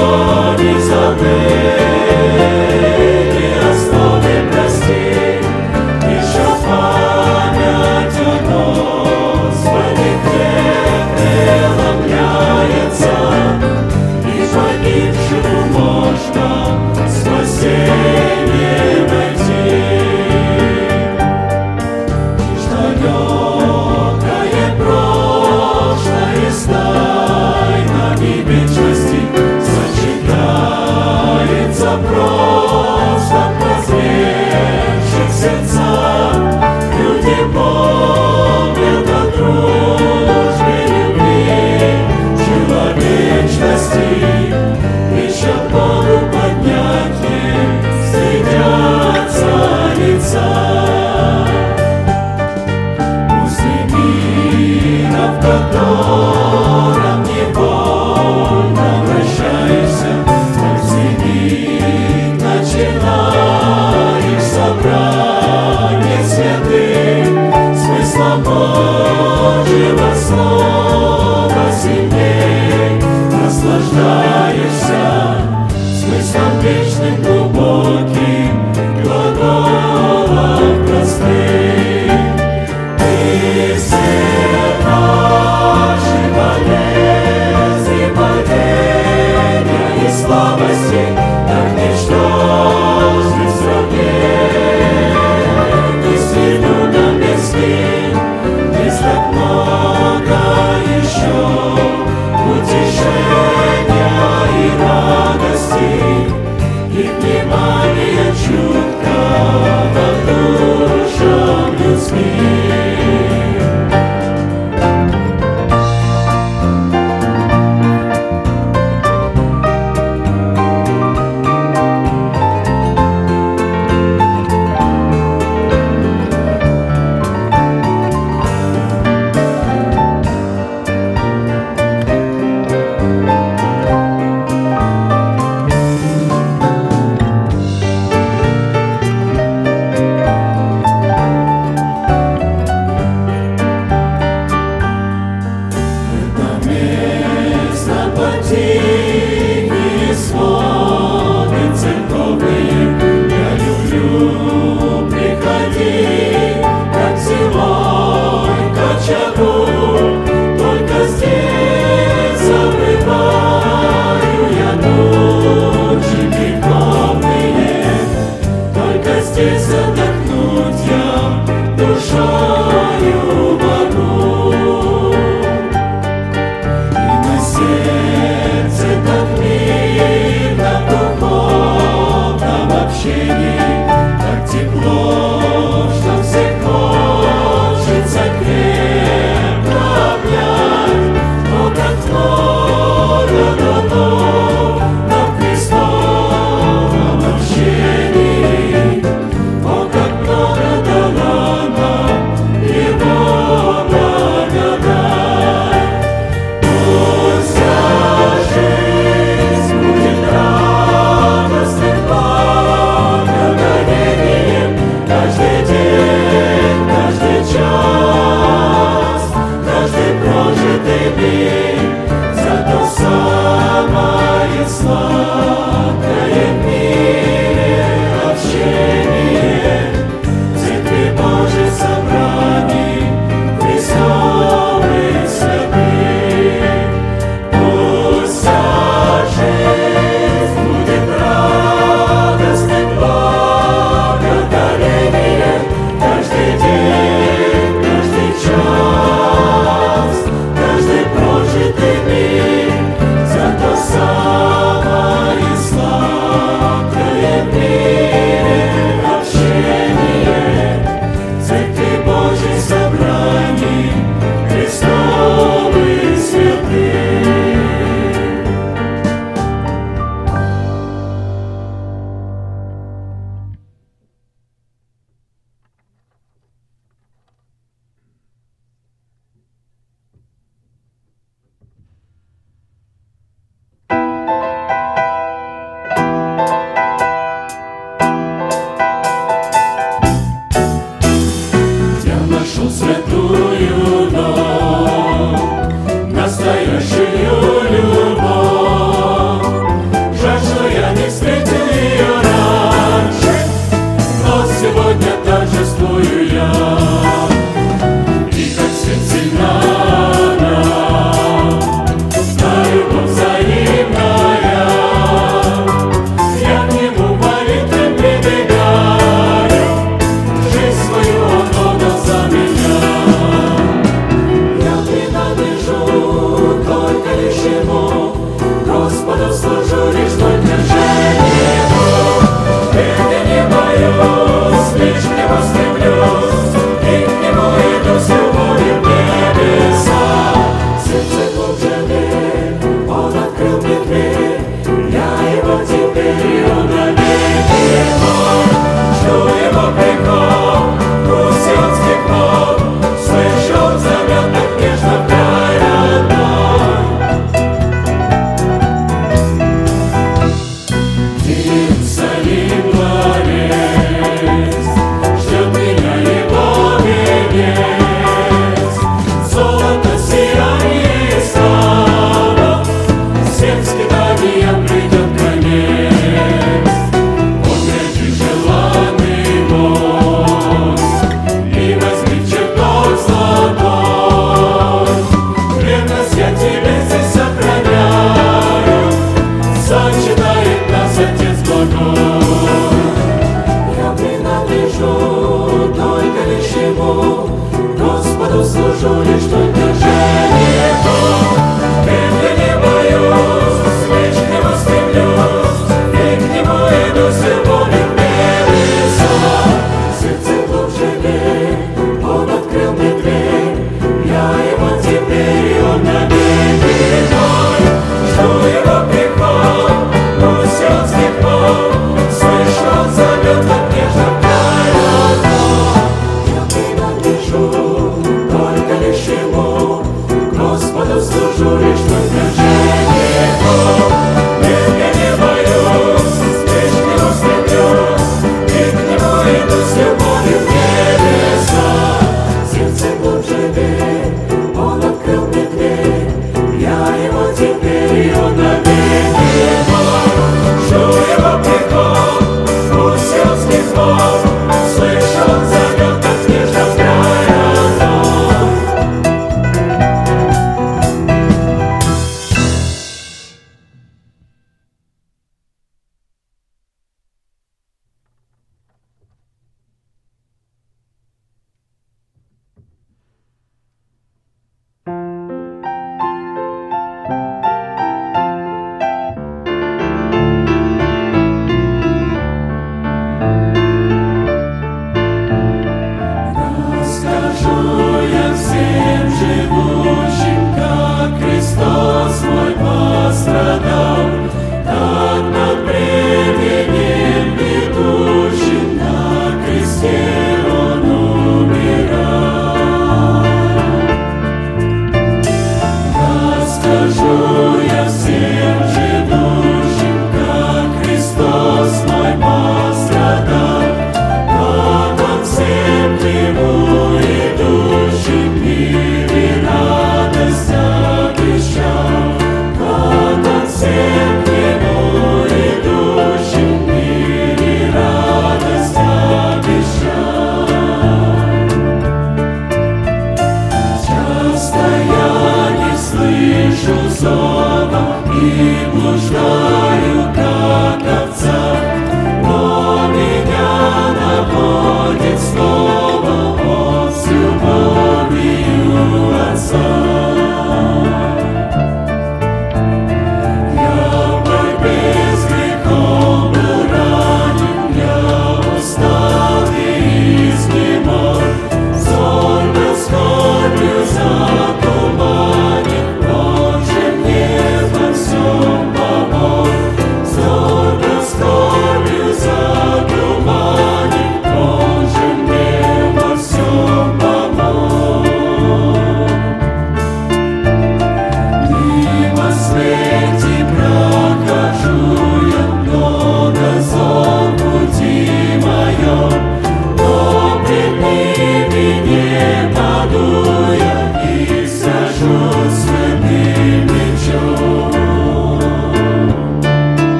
Lord.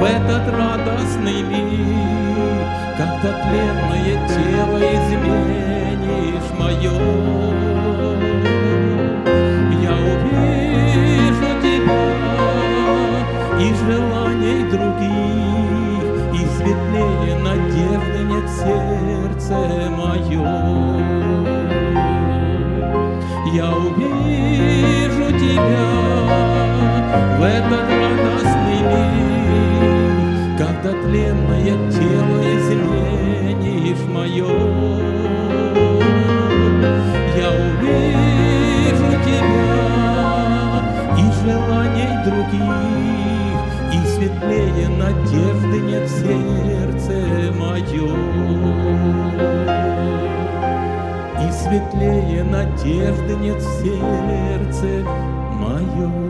в этот радостный миг, Когда тленное тело изменишь мое. Я увижу тебя и желаний других, И светлее надежды нет в сердце мое. Я увижу тебя в этот радостный миг, когда тленное тело излениев мое. Я увижу тебя и желаний других, и светлее надежды нет в сердце моем. И светлее надежды нет в сердце моем.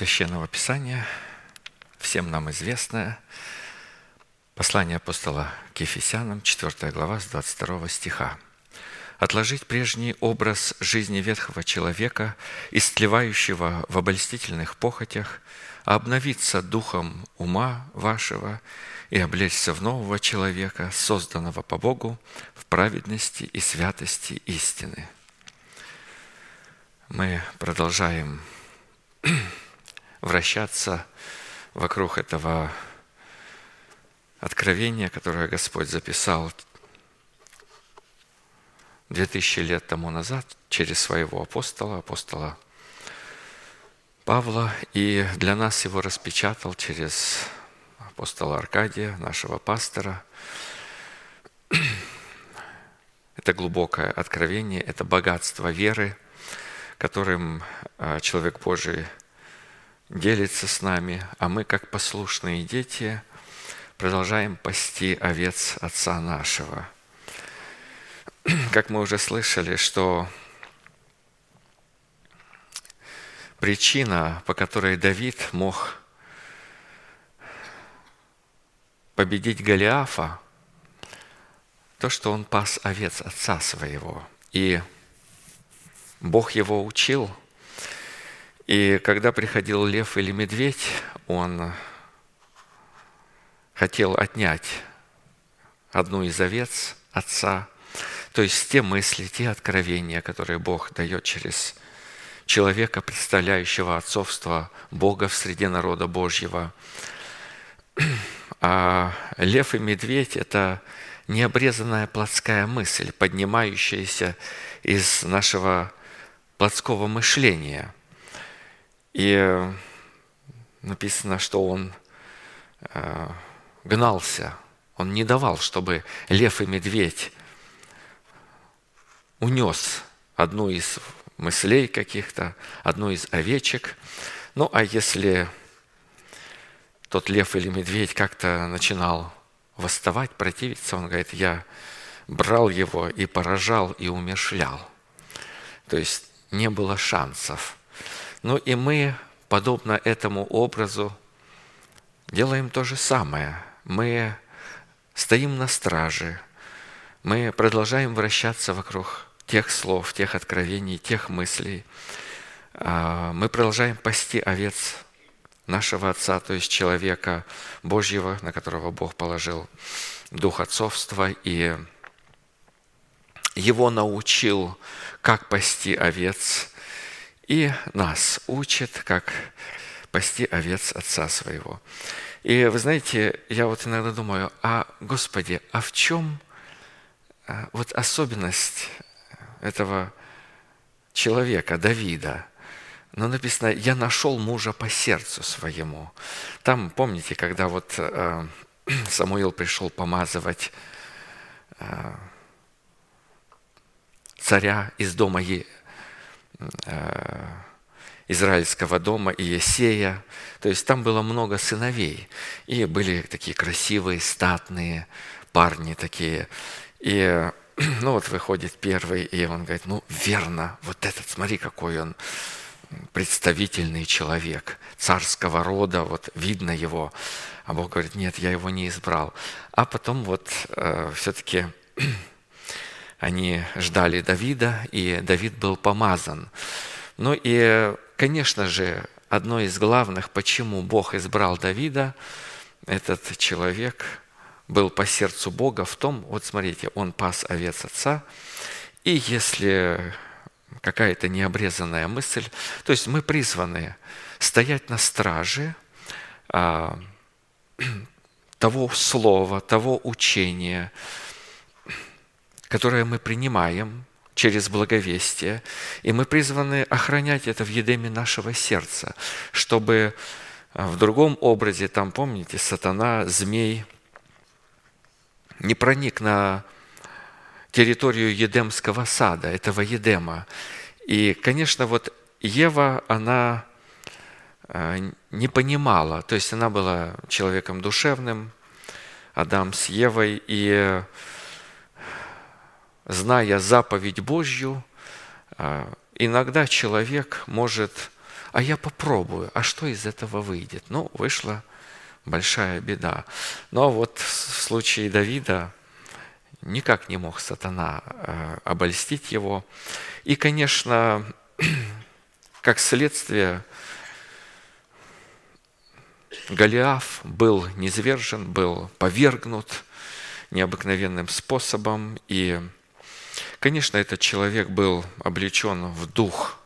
Священного Писания, всем нам известное, послание апостола к Ефесянам, 4 глава, с 22 стиха. «Отложить прежний образ жизни ветхого человека, истлевающего в обольстительных похотях, а обновиться духом ума вашего и облечься в нового человека, созданного по Богу в праведности и святости истины». Мы продолжаем вращаться вокруг этого откровения, которое Господь записал две тысячи лет тому назад через своего апостола, апостола Павла, и для нас его распечатал через апостола Аркадия, нашего пастора. Это глубокое откровение, это богатство веры – которым а, человек Божий делится с нами, а мы, как послушные дети, продолжаем пасти овец Отца нашего. Как мы уже слышали, что причина, по которой Давид мог победить Голиафа, то, что он пас овец отца своего. И Бог его учил. И когда приходил лев или медведь, он хотел отнять одну из овец отца, то есть те мысли, те откровения, которые Бог дает через человека, представляющего отцовство Бога в среде народа Божьего. А лев и медведь – это необрезанная плотская мысль, поднимающаяся из нашего плотского мышления. И э, написано, что он э, гнался, он не давал, чтобы лев и медведь унес одну из мыслей каких-то, одну из овечек. Ну, а если тот лев или медведь как-то начинал восставать, противиться, он говорит, я брал его и поражал, и умершлял. То есть не было шансов. Ну и мы, подобно этому образу, делаем то же самое. Мы стоим на страже, мы продолжаем вращаться вокруг тех слов, тех откровений, тех мыслей. А, мы продолжаем пасти овец нашего Отца, то есть человека Божьего, на которого Бог положил дух отцовства, и его научил как пасти овец. И нас учит, как пасти овец отца своего. И вы знаете, я вот иногда думаю, а Господи, а в чем а, вот особенность этого человека, Давида? Ну, написано, я нашел мужа по сердцу своему. Там, помните, когда вот э, Самуил пришел помазывать э, царя из дома е, израильского дома Иесея. То есть там было много сыновей. И были такие красивые, статные парни такие. И ну вот выходит первый, и он говорит, ну верно, вот этот, смотри, какой он представительный человек, царского рода, вот видно его. А Бог говорит, нет, я его не избрал. А потом вот э, все-таки они ждали Давида, и Давид был помазан. Ну и Конечно же, одно из главных, почему Бог избрал Давида, этот человек был по сердцу Бога в том, вот смотрите, он пас овец отца, и если какая-то необрезанная мысль, то есть мы призваны стоять на страже а, того слова, того учения, которое мы принимаем, через благовестие, и мы призваны охранять это в едеме нашего сердца, чтобы а, в другом образе, там, помните, сатана, змей, не проник на территорию Едемского сада, этого Едема. И, конечно, вот Ева, она а, не понимала, то есть она была человеком душевным, Адам с Евой, и зная заповедь Божью, а, иногда человек может, а я попробую, а что из этого выйдет? Ну, вышла большая беда. Но вот в случае Давида никак не мог сатана а, обольстить его. И, конечно, как следствие, Голиаф был низвержен, был повергнут необыкновенным способом, и Конечно, этот человек был облечен в дух,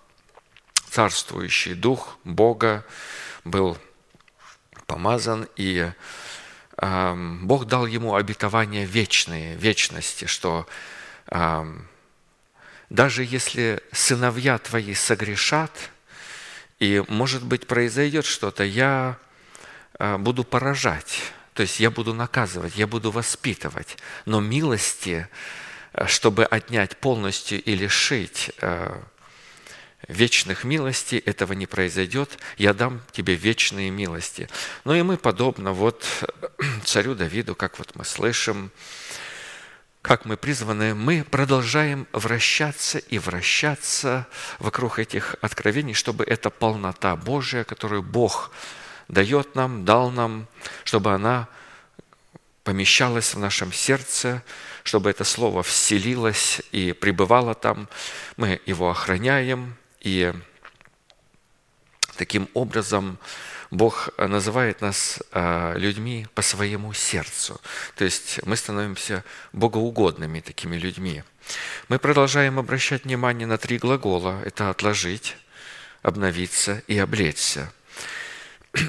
царствующий дух Бога, был помазан, и э, Бог дал ему обетование вечные, вечности, что э, даже если сыновья твои согрешат, и, может быть, произойдет что-то, я э, буду поражать, то есть я буду наказывать, я буду воспитывать, но милости чтобы отнять полностью и лишить э, вечных милостей, этого не произойдет, я дам тебе вечные милости. Ну и мы подобно вот царю Давиду, как вот мы слышим, как мы призваны, мы продолжаем вращаться и вращаться вокруг этих откровений, чтобы эта полнота Божия, которую Бог дает нам, дал нам, чтобы она помещалась в нашем сердце, чтобы это слово вселилось и пребывало там. Мы его охраняем, и таким образом Бог называет нас а, людьми по своему сердцу. То есть мы становимся богоугодными такими людьми. Мы продолжаем обращать внимание на три глагола. Это «отложить», «обновиться» и «облечься».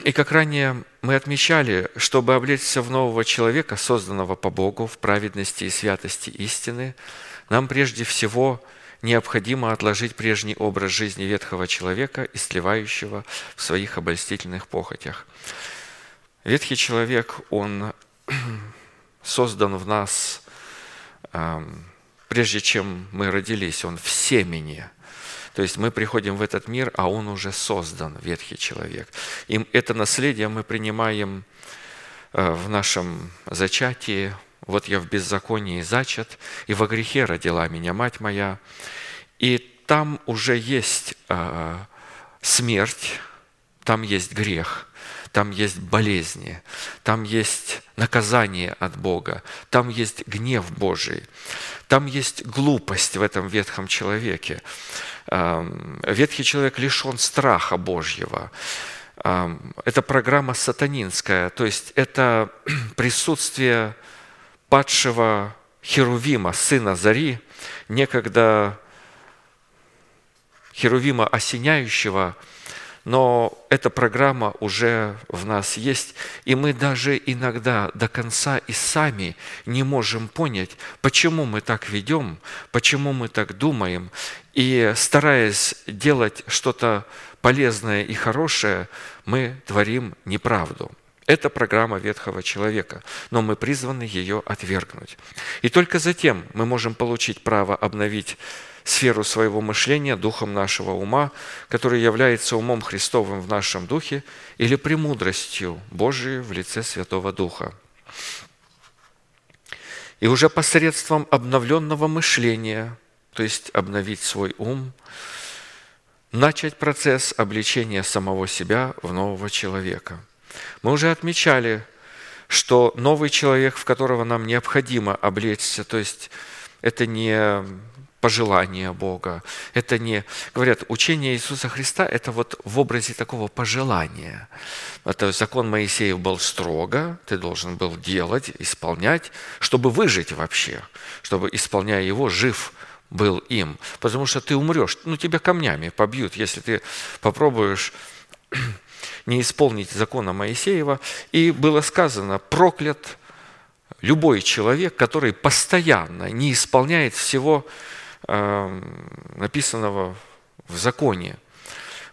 И как ранее мы отмечали, чтобы облечься в нового человека, созданного по Богу в праведности и святости истины, нам прежде всего необходимо отложить прежний образ жизни ветхого человека, истлевающего в своих обольстительных похотях. Ветхий человек, он создан в нас, прежде чем мы родились, он в семени – то есть мы приходим в этот мир, а он уже создан, ветхий человек. И это наследие мы принимаем э, в нашем зачатии. Вот я в беззаконии зачат, и во грехе родила меня мать моя. И там уже есть э, смерть, там есть грех, там есть болезни, там есть наказание от Бога, там есть гнев Божий, там есть глупость в этом ветхом человеке. Ветхий человек лишен страха Божьего. Это программа сатанинская, то есть это присутствие падшего Херувима, сына Зари, некогда Херувима осеняющего, но эта программа уже в нас есть, и мы даже иногда до конца и сами не можем понять, почему мы так ведем, почему мы так думаем, и стараясь делать что-то полезное и хорошее, мы творим неправду. Это программа ветхого человека, но мы призваны ее отвергнуть. И только затем мы можем получить право обновить сферу своего мышления духом нашего ума, который является умом Христовым в нашем духе или премудростью Божией в лице Святого Духа. И уже посредством обновленного мышления, то есть обновить свой ум, начать процесс обличения самого себя в нового человека – мы уже отмечали, что новый человек, в которого нам необходимо облечься, то есть это не пожелание Бога, это не, говорят, учение Иисуса Христа – это вот в образе такого пожелания. Это закон Моисеев был строго, ты должен был делать, исполнять, чтобы выжить вообще, чтобы, исполняя его, жив был им. Потому что ты умрешь, ну тебя камнями побьют, если ты попробуешь не исполнить закона Моисеева. И было сказано, проклят любой человек, который постоянно не исполняет всего написанного в законе.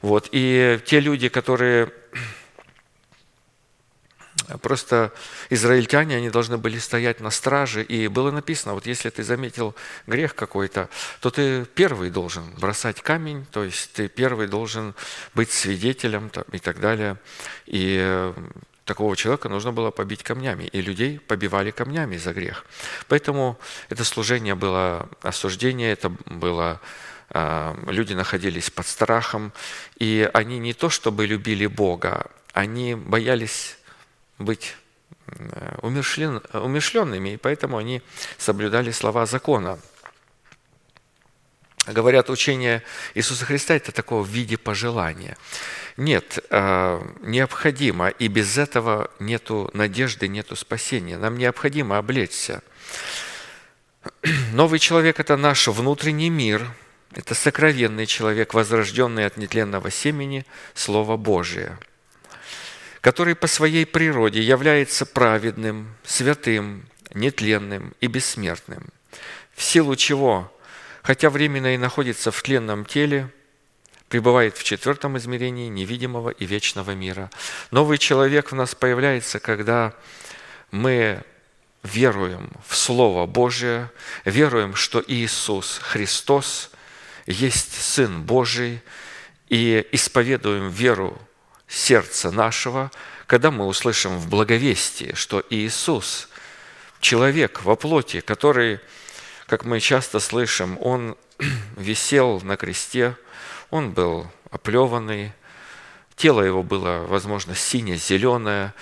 Вот. И те люди, которые Просто израильтяне, они должны были стоять на страже, и было написано, вот если ты заметил грех какой-то, то ты первый должен бросать камень, то есть ты первый должен быть свидетелем и так далее. И э, такого человека нужно было побить камнями, и людей побивали камнями за грех. Поэтому это служение было осуждение, это было э, люди находились под страхом, и они не то чтобы любили Бога, они боялись быть умершлен, умершленными, и поэтому они соблюдали слова закона. Говорят, учение Иисуса Христа – это такого в виде пожелания. Нет, э, необходимо, и без этого нету надежды, нету спасения. Нам необходимо облечься. Новый человек – это наш внутренний мир, это сокровенный человек, возрожденный от нетленного семени, Слово Божие – который по своей природе является праведным, святым, нетленным и бессмертным, в силу чего, хотя временно и находится в тленном теле, пребывает в четвертом измерении невидимого и вечного мира. Новый человек в нас появляется, когда мы веруем в Слово Божие, веруем, что Иисус Христос есть Сын Божий, и исповедуем веру сердца нашего, когда мы услышим в благовестии, что Иисус, человек во плоти, который, как мы часто слышим, Он висел на кресте, Он был оплеванный, тело его было, возможно, сине-зеленое,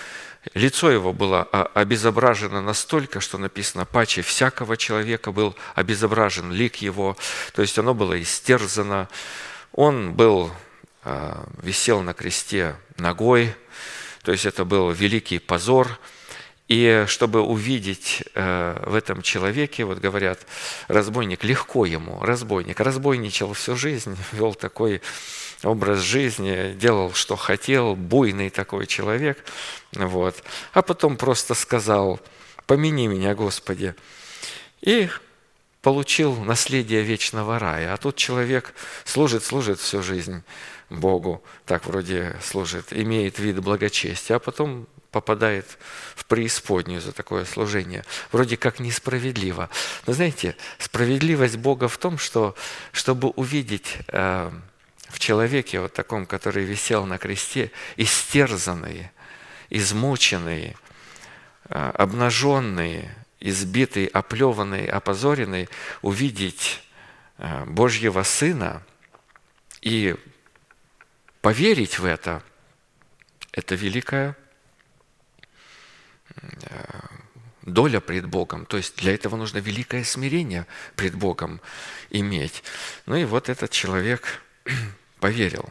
лицо его было обезображено настолько, что написано, паче всякого человека был обезображен лик его, то есть оно было истерзано, он был а, висел на кресте ногой, то есть это был великий позор. И чтобы увидеть э, в этом человеке, вот говорят, разбойник, легко ему, разбойник, разбойничал всю жизнь, вел такой образ жизни, делал, что хотел, буйный такой человек, вот. а потом просто сказал, помяни меня, Господи. И получил наследие вечного рая. А тут человек служит, служит всю жизнь, Богу, так вроде служит, имеет вид благочестия, а потом попадает в преисподнюю за такое служение. Вроде как несправедливо. Но знаете, справедливость Бога в том, что чтобы увидеть э, в человеке вот таком, который висел на кресте, истерзанный, измученный, э, обнаженный, избитый, оплеванный, опозоренный, увидеть э, Божьего Сына и Поверить в это – это великая доля пред Богом. То есть для этого нужно великое смирение пред Богом иметь. Ну и вот этот человек поверил.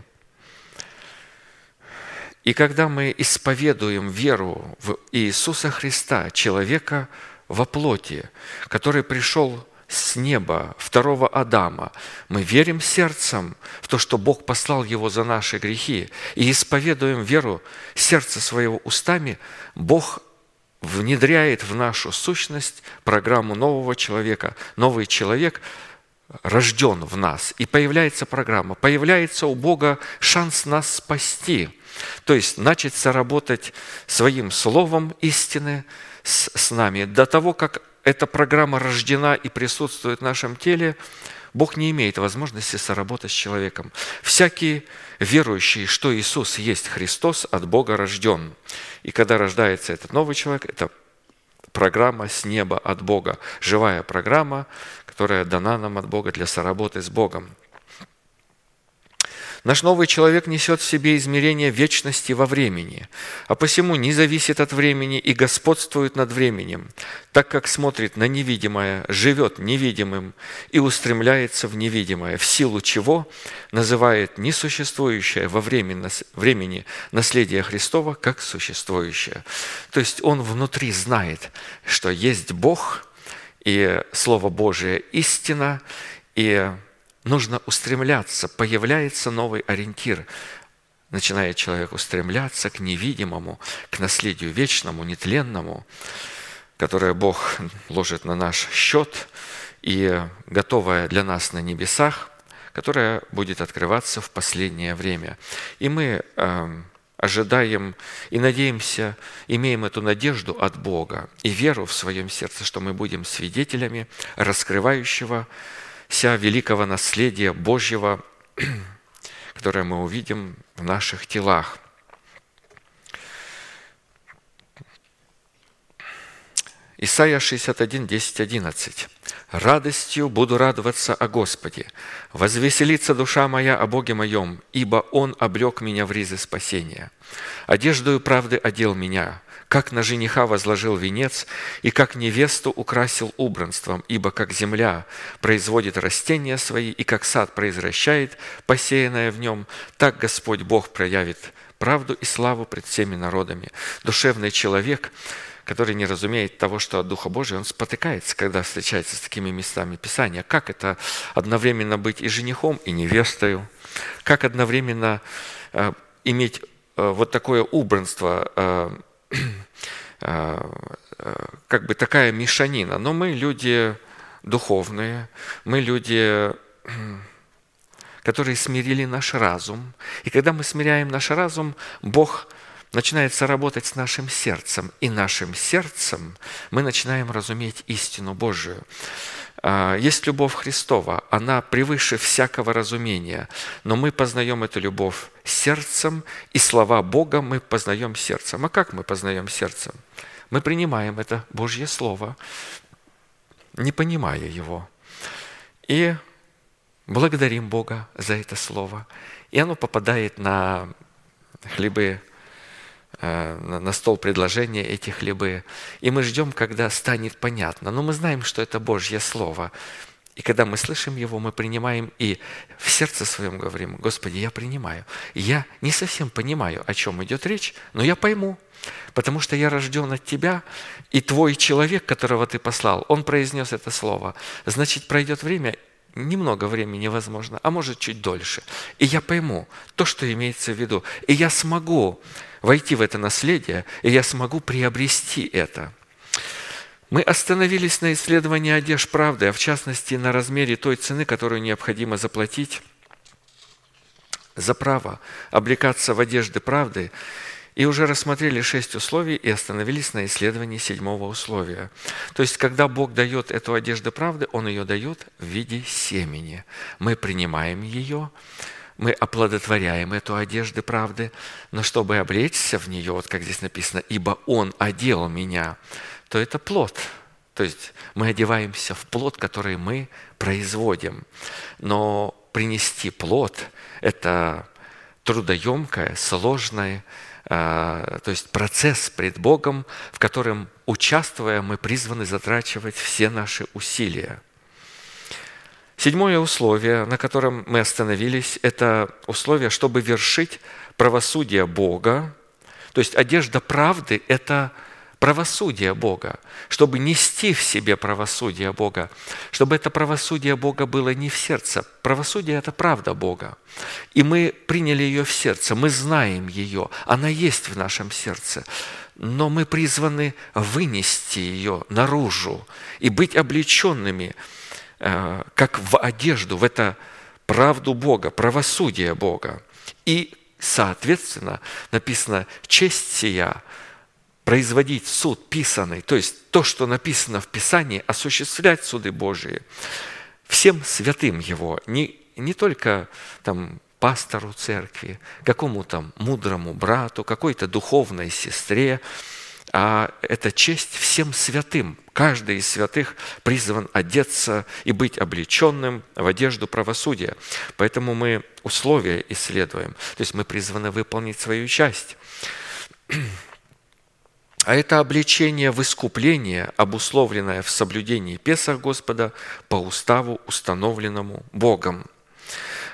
И когда мы исповедуем веру в Иисуса Христа, человека во плоти, который пришел с неба, второго Адама. Мы верим сердцем в то, что Бог послал его за наши грехи, и исповедуем веру сердца своего устами, Бог внедряет в нашу сущность программу нового человека. Новый человек рожден в нас, и появляется программа, появляется у Бога шанс нас спасти, то есть начать соработать своим словом истины с, с нами. До того, как эта программа рождена и присутствует в нашем теле, Бог не имеет возможности соработать с человеком. Всякий верующий, что Иисус есть Христос, от Бога рожден. И когда рождается этот новый человек, это программа с неба от Бога, живая программа, которая дана нам от Бога для соработы с Богом. Наш новый человек несет в себе измерение вечности во времени, а посему не зависит от времени и господствует над временем, так как смотрит на невидимое, живет невидимым и устремляется в невидимое, в силу чего называет несуществующее во времени наследие Христова как существующее. То есть он внутри знает, что есть Бог, и Слово Божие истина, и нужно устремляться, появляется новый ориентир. Начинает человек устремляться к невидимому, к наследию вечному, нетленному, которое Бог ложит на наш счет и готовое для нас на небесах, которое будет открываться в последнее время. И мы э, ожидаем и надеемся, имеем эту надежду от Бога и веру в своем сердце, что мы будем свидетелями раскрывающего вся великого наследия Божьего, которое мы увидим в наших телах. Исайя 61, 10, 11. «Радостью буду радоваться о Господе, возвеселится душа моя о Боге моем, ибо Он облег меня в ризы спасения. Одеждою правды одел меня, как на жениха возложил венец, и как невесту украсил убранством, ибо как земля производит растения свои, и как сад произвращает посеянное в нем, так Господь Бог проявит правду и славу пред всеми народами. Душевный человек – который не разумеет того, что от Духа Божия, он спотыкается, когда встречается с такими местами Писания. Как это одновременно быть и женихом, и невестою? Как одновременно э, иметь э, вот такое убранство э, как бы такая мешанина. Но мы люди духовные, мы люди, которые смирили наш разум. И когда мы смиряем наш разум, Бог начинается работать с нашим сердцем. И нашим сердцем мы начинаем разуметь истину Божию. А, есть любовь Христова, она превыше всякого разумения, но мы познаем эту любовь сердцем, и слова Бога мы познаем сердцем. А как мы познаем сердцем? Мы принимаем это Божье Слово, не понимая его, и благодарим Бога за это Слово. И оно попадает на хлебы на стол предложения эти хлебы. И мы ждем, когда станет понятно. Но мы знаем, что это Божье Слово. И когда мы слышим его, мы принимаем и в сердце своем говорим, Господи, я принимаю. Я не совсем понимаю, о чем идет речь, но я пойму, потому что я рожден от Тебя, и Твой человек, которого Ты послал, он произнес это слово. Значит, пройдет время, немного времени возможно, а может чуть дольше. И я пойму то, что имеется в виду. И я смогу войти в это наследие, и я смогу приобрести это. Мы остановились на исследовании одежд правды, а в частности на размере той цены, которую необходимо заплатить за право облекаться в одежды правды, и уже рассмотрели шесть условий и остановились на исследовании седьмого условия. То есть, когда Бог дает эту одежду правды, Он ее дает в виде семени. Мы принимаем ее, мы оплодотворяем эту одежду правды, но чтобы облечься в нее, вот как здесь написано, «Ибо Он одел меня», то это плод. То есть мы одеваемся в плод, который мы производим. Но принести плод – это трудоемкое, сложное, а, то есть процесс пред Богом, в котором, участвуя, мы призваны затрачивать все наши усилия – Седьмое условие, на котором мы остановились, это условие, чтобы вершить правосудие Бога. То есть одежда правды – это правосудие Бога, чтобы нести в себе правосудие Бога, чтобы это правосудие Бога было не в сердце. Правосудие – это правда Бога. И мы приняли ее в сердце, мы знаем ее, она есть в нашем сердце. Но мы призваны вынести ее наружу и быть облеченными, как в одежду, в это правду Бога, правосудие Бога. И, соответственно, написано «честь сия» производить суд писанный, то есть то, что написано в Писании, осуществлять суды Божии всем святым Его, не, не только там, пастору церкви, какому-то мудрому брату, какой-то духовной сестре, а это честь всем святым. Каждый из святых призван одеться и быть облеченным в одежду правосудия. Поэтому мы условия исследуем. То есть мы призваны выполнить свою часть. А это обличение в искупление, обусловленное в соблюдении Песах Господа по уставу, установленному Богом –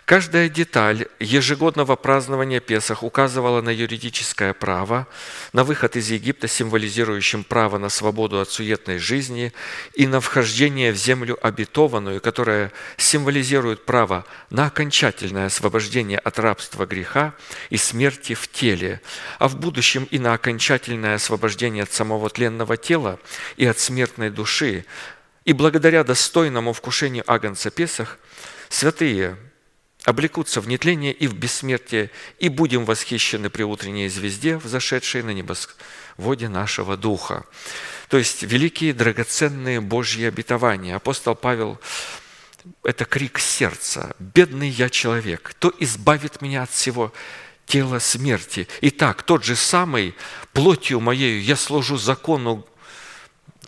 Каждая деталь ежегодного празднования Песах указывала на юридическое право, на выход из Египта, символизирующим право на свободу от суетной жизни, и на вхождение в землю обетованную, которая символизирует право на окончательное освобождение от рабства греха и смерти в теле, а в будущем и на окончательное освобождение от самого тленного тела и от смертной души. И благодаря достойному вкушению Агнца Песах, святые – облекутся в нетление и в бессмертие, и будем восхищены при утренней звезде, взошедшей на небосводе нашего духа». То есть великие драгоценные Божьи обетования. Апостол Павел это крик сердца. «Бедный я человек, кто избавит меня от всего тела смерти?» Итак, тот же самый, плотью моею я служу закону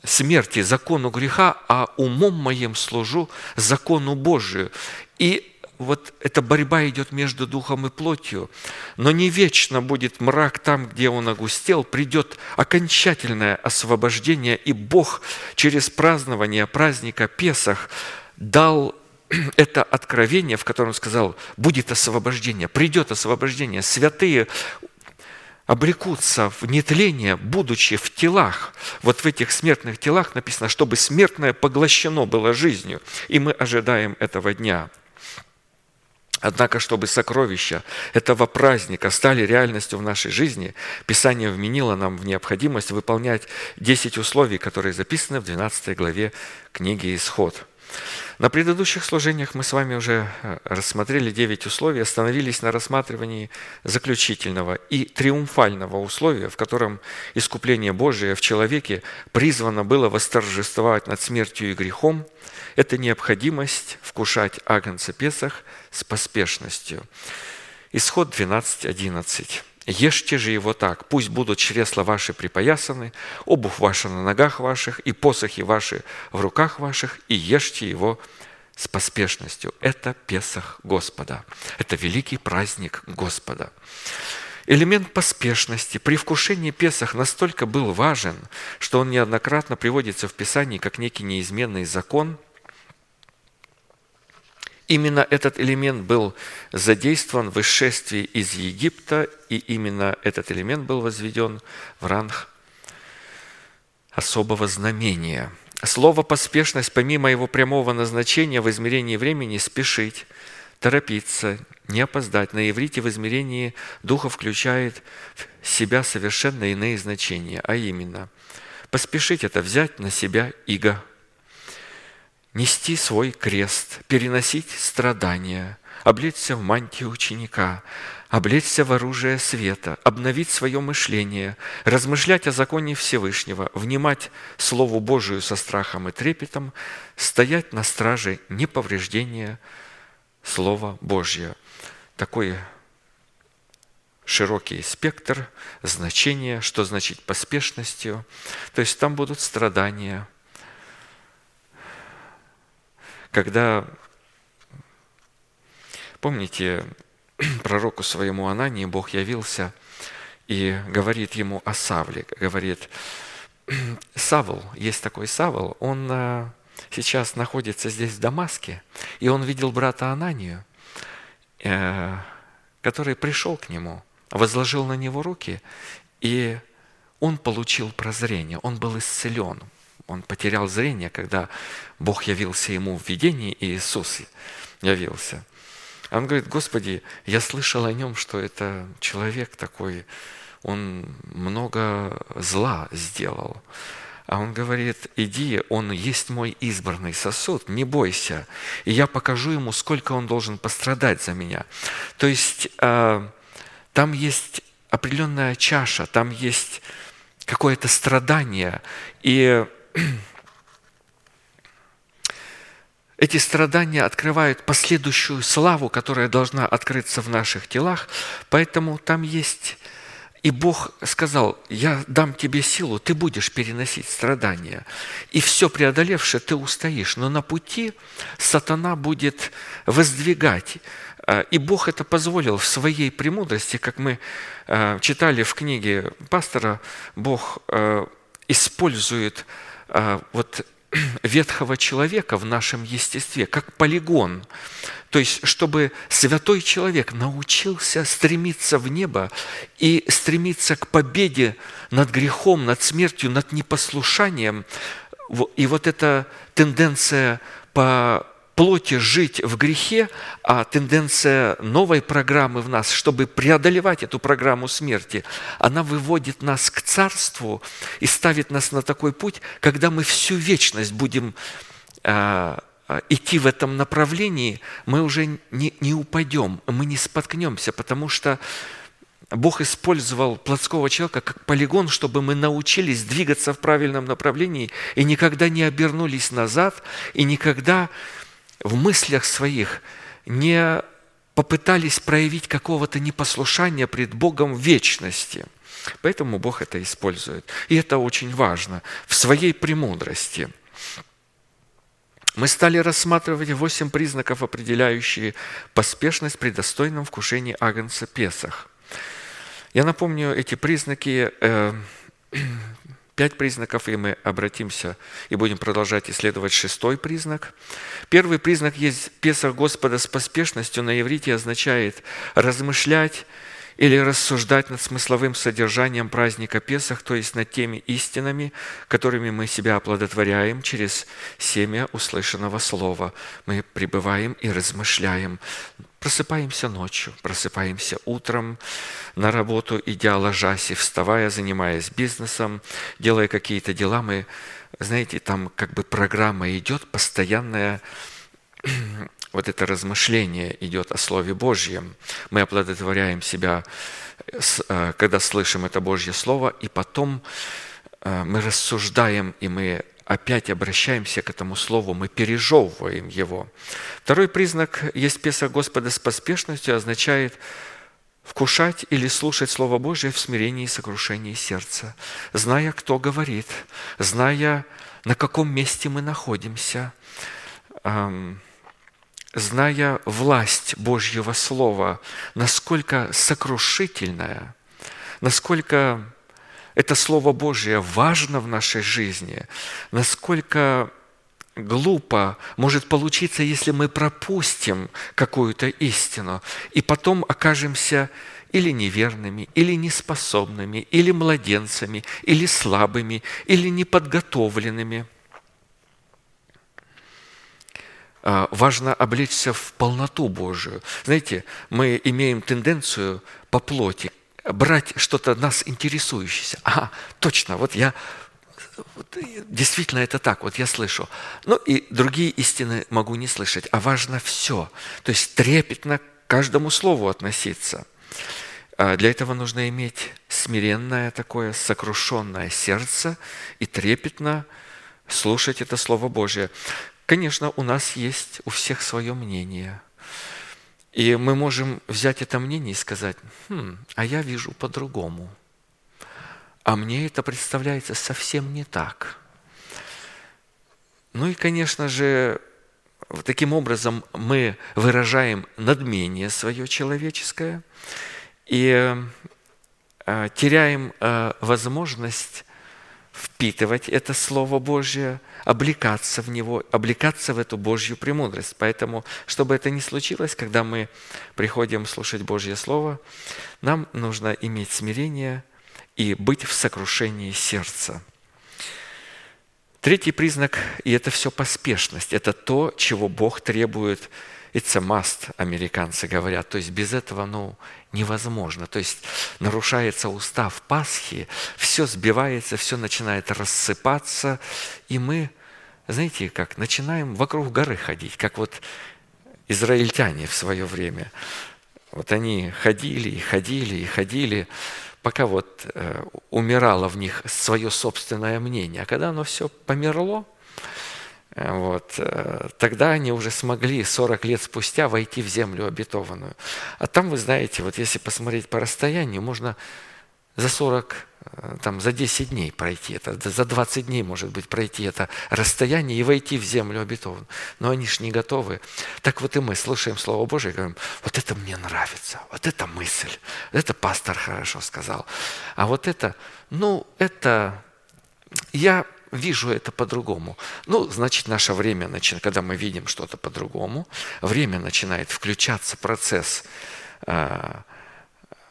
смерти, закону греха, а умом моим служу закону Божию. И вот эта борьба идет между духом и плотью, но не вечно будет мрак там, где он огустел, придет окончательное освобождение, и Бог через празднование праздника Песах дал это откровение, в котором сказал, будет освобождение, придет освобождение. Святые обрекутся в нетление, будучи в телах. Вот в этих смертных телах написано, чтобы смертное поглощено было жизнью. И мы ожидаем этого дня – Однако, чтобы сокровища этого праздника стали реальностью в нашей жизни, Писание вменило нам в необходимость выполнять 10 условий, которые записаны в 12 главе книги «Исход». На предыдущих служениях мы с вами уже э, рассмотрели 9 условий, остановились на рассматривании заключительного и триумфального условия, в котором искупление Божие в человеке призвано было восторжествовать над смертью и грехом. Это необходимость вкушать Агнца Песах – с поспешностью. Исход 12.11. Ешьте же его так, пусть будут чресла ваши припоясаны, обувь ваша на ногах ваших и посохи ваши в руках ваших, и ешьте его с поспешностью. Это Песах Господа. Это великий праздник Господа. Элемент поспешности при вкушении Песах настолько был важен, что он неоднократно приводится в Писании как некий неизменный закон – Именно этот элемент был задействован в исшествии из Египта, и именно этот элемент был возведен в ранг особого знамения. Слово «поспешность», помимо его прямого назначения в измерении времени, спешить, торопиться, не опоздать. На иврите в измерении духа включает в себя совершенно иные значения, а именно поспешить – это взять на себя иго – нести свой крест, переносить страдания, облечься в мантию ученика, облечься в оружие света, обновить свое мышление, размышлять о законе Всевышнего, внимать Слову Божию со страхом и трепетом, стоять на страже неповреждения Слова Божьего. Такой широкий спектр значения, что значит поспешностью. То есть там будут страдания – когда, помните, пророку своему Анании Бог явился и говорит ему о Савле, говорит, Савл, есть такой Савл, он э, сейчас находится здесь, в Дамаске, и он видел брата Ананию, э, который пришел к нему, возложил на него руки, и он получил прозрение, он был исцелен. Он потерял зрение, когда Бог явился ему в видении, и Иисус явился. Он говорит, Господи, я слышал о нем, что это человек такой, он много зла сделал. А он говорит, иди, он есть мой избранный сосуд, не бойся, и я покажу ему, сколько он должен пострадать за меня. То есть э, там есть определенная чаша, там есть какое-то страдание, и эти страдания открывают последующую славу, которая должна открыться в наших телах, поэтому там есть и Бог сказал, я дам тебе силу, ты будешь переносить страдания. И все преодолевшее ты устоишь. Но на пути сатана будет воздвигать. А, и Бог это позволил в своей премудрости, как мы а, читали в книге пастора, Бог а, использует вот ветхого человека в нашем естестве, как полигон. То есть, чтобы святой человек научился стремиться в небо и стремиться к победе над грехом, над смертью, над непослушанием. И вот эта тенденция по плоти жить в грехе, а тенденция новой программы в нас, чтобы преодолевать эту программу смерти, она выводит нас к царству и ставит нас на такой путь, когда мы всю вечность будем а, а, идти в этом направлении, мы уже не, не упадем, мы не споткнемся, потому что Бог использовал плотского человека как полигон, чтобы мы научились двигаться в правильном направлении и никогда не обернулись назад, и никогда в мыслях своих не попытались проявить какого-то непослушания пред Богом в вечности. Поэтому Бог это использует. И это очень важно в своей премудрости. Мы стали рассматривать восемь признаков, определяющие поспешность при достойном вкушении Агнца Песах. Я напомню эти признаки э, пять признаков, и мы обратимся и будем продолжать исследовать шестой признак. Первый признак есть Песах Господа с поспешностью на иврите означает размышлять или рассуждать над смысловым содержанием праздника Песах, то есть над теми истинами, которыми мы себя оплодотворяем через семя услышанного слова. Мы пребываем и размышляем. Просыпаемся ночью, просыпаемся утром, на работу идя, ложась и вставая, занимаясь бизнесом, делая какие-то дела, мы, знаете, там как бы программа идет постоянная, вот это размышление идет о Слове Божьем. Мы оплодотворяем себя, э, когда слышим это Божье Слово, и потом э, мы рассуждаем, и мы опять обращаемся к этому Слову, мы пережевываем его. Второй признак есть Песах Господа с поспешностью, означает вкушать или слушать Слово Божие в смирении и сокрушении сердца, зная, кто говорит, зная, на каком месте мы находимся, зная власть Божьего Слова, насколько сокрушительная, насколько это Слово Божье важно в нашей жизни, насколько глупо может получиться, если мы пропустим какую-то истину и потом окажемся или неверными, или неспособными, или младенцами, или слабыми, или неподготовленными – а, важно облечься в полноту Божию. Знаете, мы имеем тенденцию по плоти брать что-то нас интересующееся. Ага, точно, вот я вот, действительно это так, вот я слышу. Ну и другие истины могу не слышать, а важно все. То есть трепетно к каждому слову относиться. А для этого нужно иметь смиренное такое, сокрушенное сердце и трепетно слушать это Слово Божие. Конечно, у нас есть у всех свое мнение. И мы можем взять это мнение и сказать, хм, а я вижу по-другому. А мне это представляется совсем не так. Ну и, конечно же, таким образом мы выражаем надмение свое человеческое и э, теряем э, возможность впитывать это Слово Божье, облекаться в него, облекаться в эту Божью премудрость. Поэтому, чтобы это не случилось, когда мы приходим слушать Божье Слово, нам нужно иметь смирение и быть в сокрушении сердца. Третий признак, и это все поспешность, это то, чего Бог требует It's a must, американцы говорят. То есть без этого ну, невозможно. То есть нарушается устав Пасхи, все сбивается, все начинает рассыпаться, и мы, знаете, как начинаем вокруг горы ходить, как вот израильтяне в свое время. Вот они ходили и ходили и ходили, пока вот э, умирало в них свое собственное мнение. А когда оно все померло, вот. Тогда они уже смогли 40 лет спустя войти в землю обетованную. А там, вы знаете, вот если посмотреть по расстоянию, можно за 40, э, там, за 10 дней пройти это, за 20 дней, может быть, пройти это расстояние и войти в землю обетованную. Но они ж не готовы. Так вот и мы слушаем Слово Божие и говорим, вот это мне нравится, вот это мысль, это пастор хорошо сказал. А вот это, ну, это я вижу это по-другому. Ну, значит, наше время, начинает, когда мы видим что-то по-другому, время начинает включаться процесс э,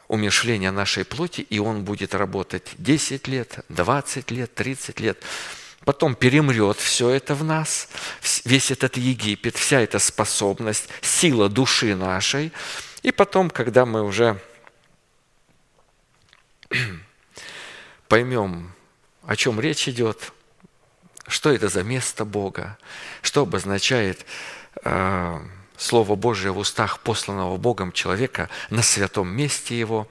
умершления нашей плоти, и он будет работать 10 лет, 20 лет, 30 лет. Потом перемрет все это в нас, весь этот Египет, вся эта способность, сила души нашей. И потом, когда мы уже поймем, о чем речь идет, что это за место Бога? Что обозначает э, Слово Божие в устах посланного Богом человека на святом месте его?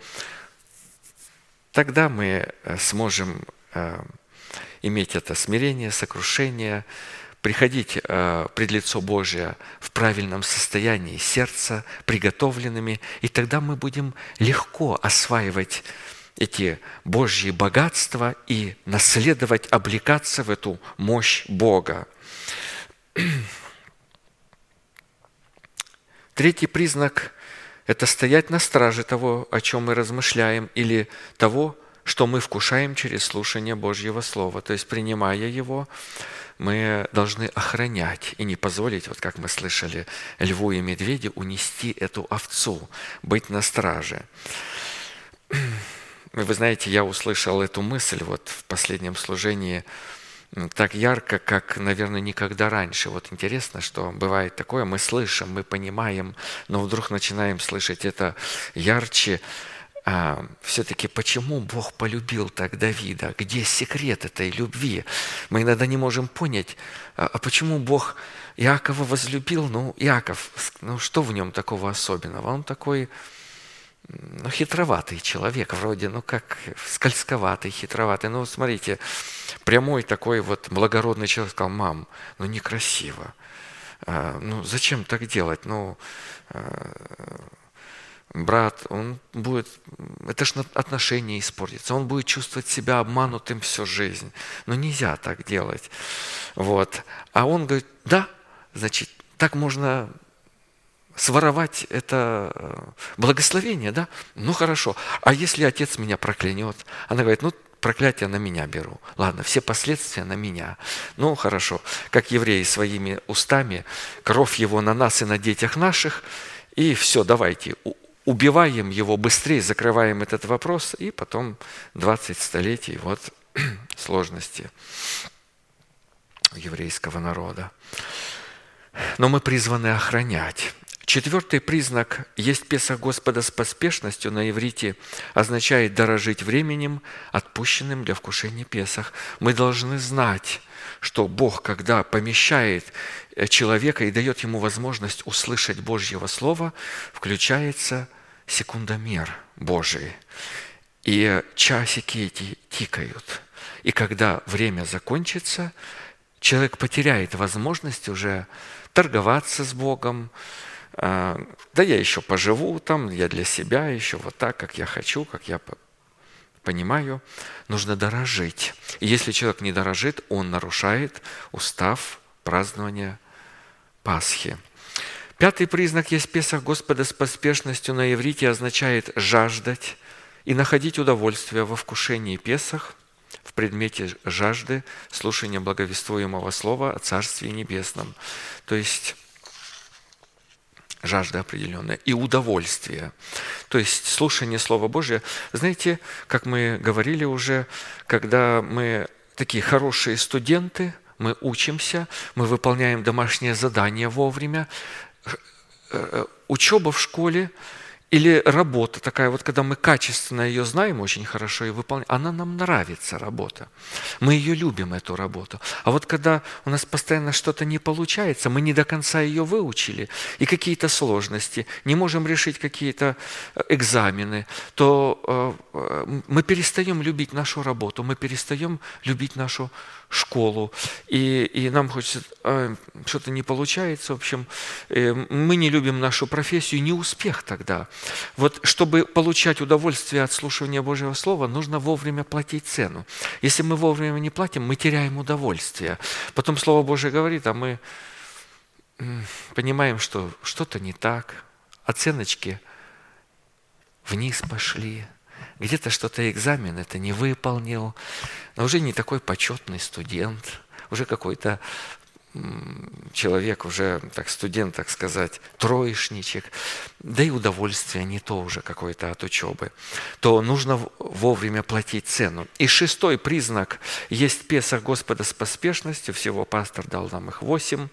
Тогда мы э, сможем э, иметь это смирение, сокрушение, приходить э, пред лицо Божие в правильном состоянии сердца, приготовленными, и тогда мы будем легко осваивать эти Божьи богатства и наследовать, облекаться в эту мощь Бога. Третий признак – это стоять на страже того, о чем мы размышляем, или того, что мы вкушаем через слушание Божьего Слова. То есть, принимая его, мы должны охранять и не позволить, вот как мы слышали, льву и медведю унести эту овцу, быть на страже. Вы знаете, я услышал эту мысль вот в последнем служении так ярко, как, наверное, никогда раньше. Вот интересно, что бывает такое, мы слышим, мы понимаем, но вдруг начинаем слышать это ярче. А, все-таки почему Бог полюбил так Давида? Где секрет этой любви? Мы иногда не можем понять, а, а почему Бог Иакова возлюбил? Ну, Иаков, ну что в нем такого особенного? Он такой ну, хитроватый человек, вроде, ну, как скользковатый, хитроватый. Ну, смотрите, прямой такой вот благородный человек сказал, мам, ну, некрасиво. А, ну, зачем так делать? Ну, а, брат, он будет, это же отношения испортится, он будет чувствовать себя обманутым всю жизнь. Ну, нельзя так делать. Вот. А он говорит, да, значит, так можно своровать это э, благословение, да? Ну хорошо. А если отец меня проклянет? Она говорит, ну проклятие на меня беру. Ладно, все последствия на меня. Ну хорошо. Как евреи своими устами, кровь его на нас и на детях наших. И все, давайте, убиваем его быстрее, закрываем этот вопрос, и потом 20 столетий, вот сложности еврейского народа. Но мы призваны охранять Четвертый признак «Есть Песах Господа с поспешностью» на иврите означает дорожить временем, отпущенным для вкушения Песах. Мы должны знать, что Бог, когда помещает э, человека и дает ему возможность услышать Божьего Слова, включается секундомер Божий. И часики эти тикают. И когда время закончится, человек потеряет возможность уже торговаться с Богом, да я еще поживу там, я для себя еще вот так, как я хочу, как я понимаю. Нужно дорожить. И если человек не дорожит, он нарушает устав празднования Пасхи. Пятый признак есть Песах Господа с поспешностью на иврите означает жаждать и находить удовольствие во вкушении Песах в предмете жажды слушания благовествуемого слова о Царстве Небесном. То есть жажда определенная, и удовольствие. То есть слушание Слова Божия. Знаете, как мы говорили уже, когда мы такие хорошие студенты, мы учимся, мы выполняем домашнее задание вовремя, э, э, учеба в школе – или работа такая, вот когда мы качественно ее знаем очень хорошо и выполняем, она нам нравится, работа. Мы ее любим, эту работу. А вот когда у нас постоянно что-то не получается, мы не до конца ее выучили, и какие-то сложности, не можем решить какие-то э, экзамены, то э, мы перестаем любить нашу работу, мы перестаем любить нашу школу, и, и нам хочется, э, что-то не получается, в общем, э, мы не любим нашу профессию, не успех тогда. Вот чтобы получать удовольствие от слушания Божьего Слова, нужно вовремя платить цену. Если мы вовремя не платим, мы теряем удовольствие. Потом Слово Божье говорит, а мы понимаем, что что-то не так, оценочки вниз пошли – где-то что-то экзамен это не выполнил, но уже не такой почетный студент, уже какой-то человек, уже так студент, так сказать, троечничек, да и удовольствие не то уже какое-то от учебы, то нужно вовремя платить цену. И шестой признак есть Песах Господа с поспешностью, всего пастор дал нам их восемь.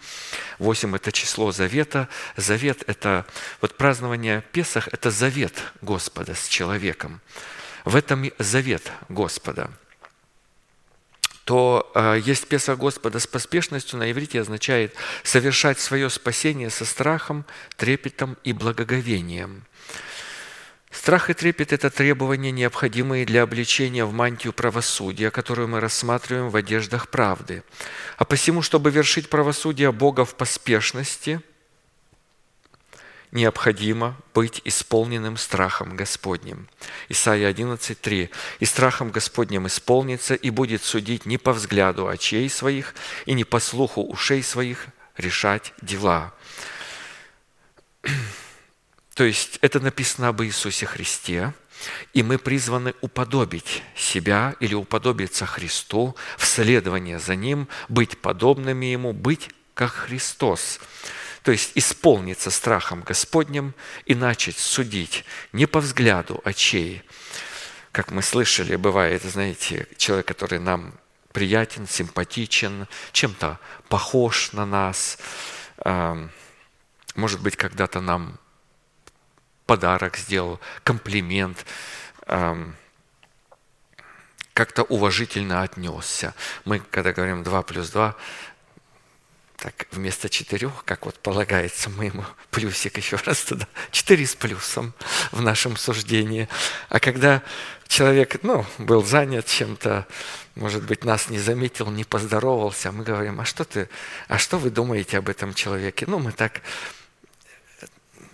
Восемь – это число завета. Завет – это, вот празднование Песах – это завет Господа с человеком. В этом завет Господа – то э, есть Песах Господа с поспешностью на иврите означает совершать свое спасение со страхом, трепетом и благоговением. Страх и трепет – это требования, необходимые для обличения в мантию правосудия, которую мы рассматриваем в одеждах правды. А посему, чтобы вершить правосудие Бога в поспешности – необходимо быть исполненным страхом Господним. Исайя 11:3. «И страхом Господним исполнится, и будет судить не по взгляду очей своих, и не по слуху ушей своих решать дела». То есть это написано об Иисусе Христе, и мы призваны уподобить себя или уподобиться Христу, вследование за Ним, быть подобными Ему, быть как Христос то есть исполниться страхом Господним и начать судить не по взгляду очей, как мы слышали, бывает, знаете, человек, который нам приятен, симпатичен, чем-то похож на нас, может быть, когда-то нам подарок сделал, комплимент, как-то уважительно отнесся. Мы, когда говорим 2 плюс 2, так вместо четырех, как вот полагается, мы ему плюсик еще раз туда, четыре с плюсом в нашем суждении. А когда человек ну, был занят чем-то, может быть, нас не заметил, не поздоровался, мы говорим, а что ты, а что вы думаете об этом человеке? Ну, мы так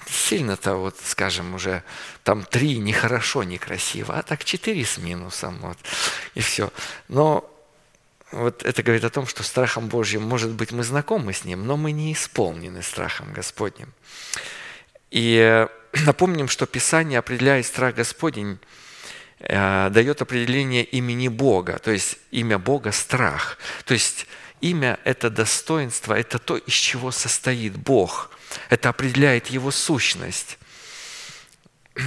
сильно-то, вот, скажем, уже там три нехорошо, некрасиво, а так четыре с минусом, вот, и все. Но вот это говорит о том, что страхом Божьим, может быть, мы знакомы с Ним, но мы не исполнены страхом Господним. И э, напомним, что Писание определяет страх Господень, э, дает определение имени Бога, то есть имя Бога – страх. То есть имя – это достоинство, это то, из чего состоит Бог. Это определяет Его сущность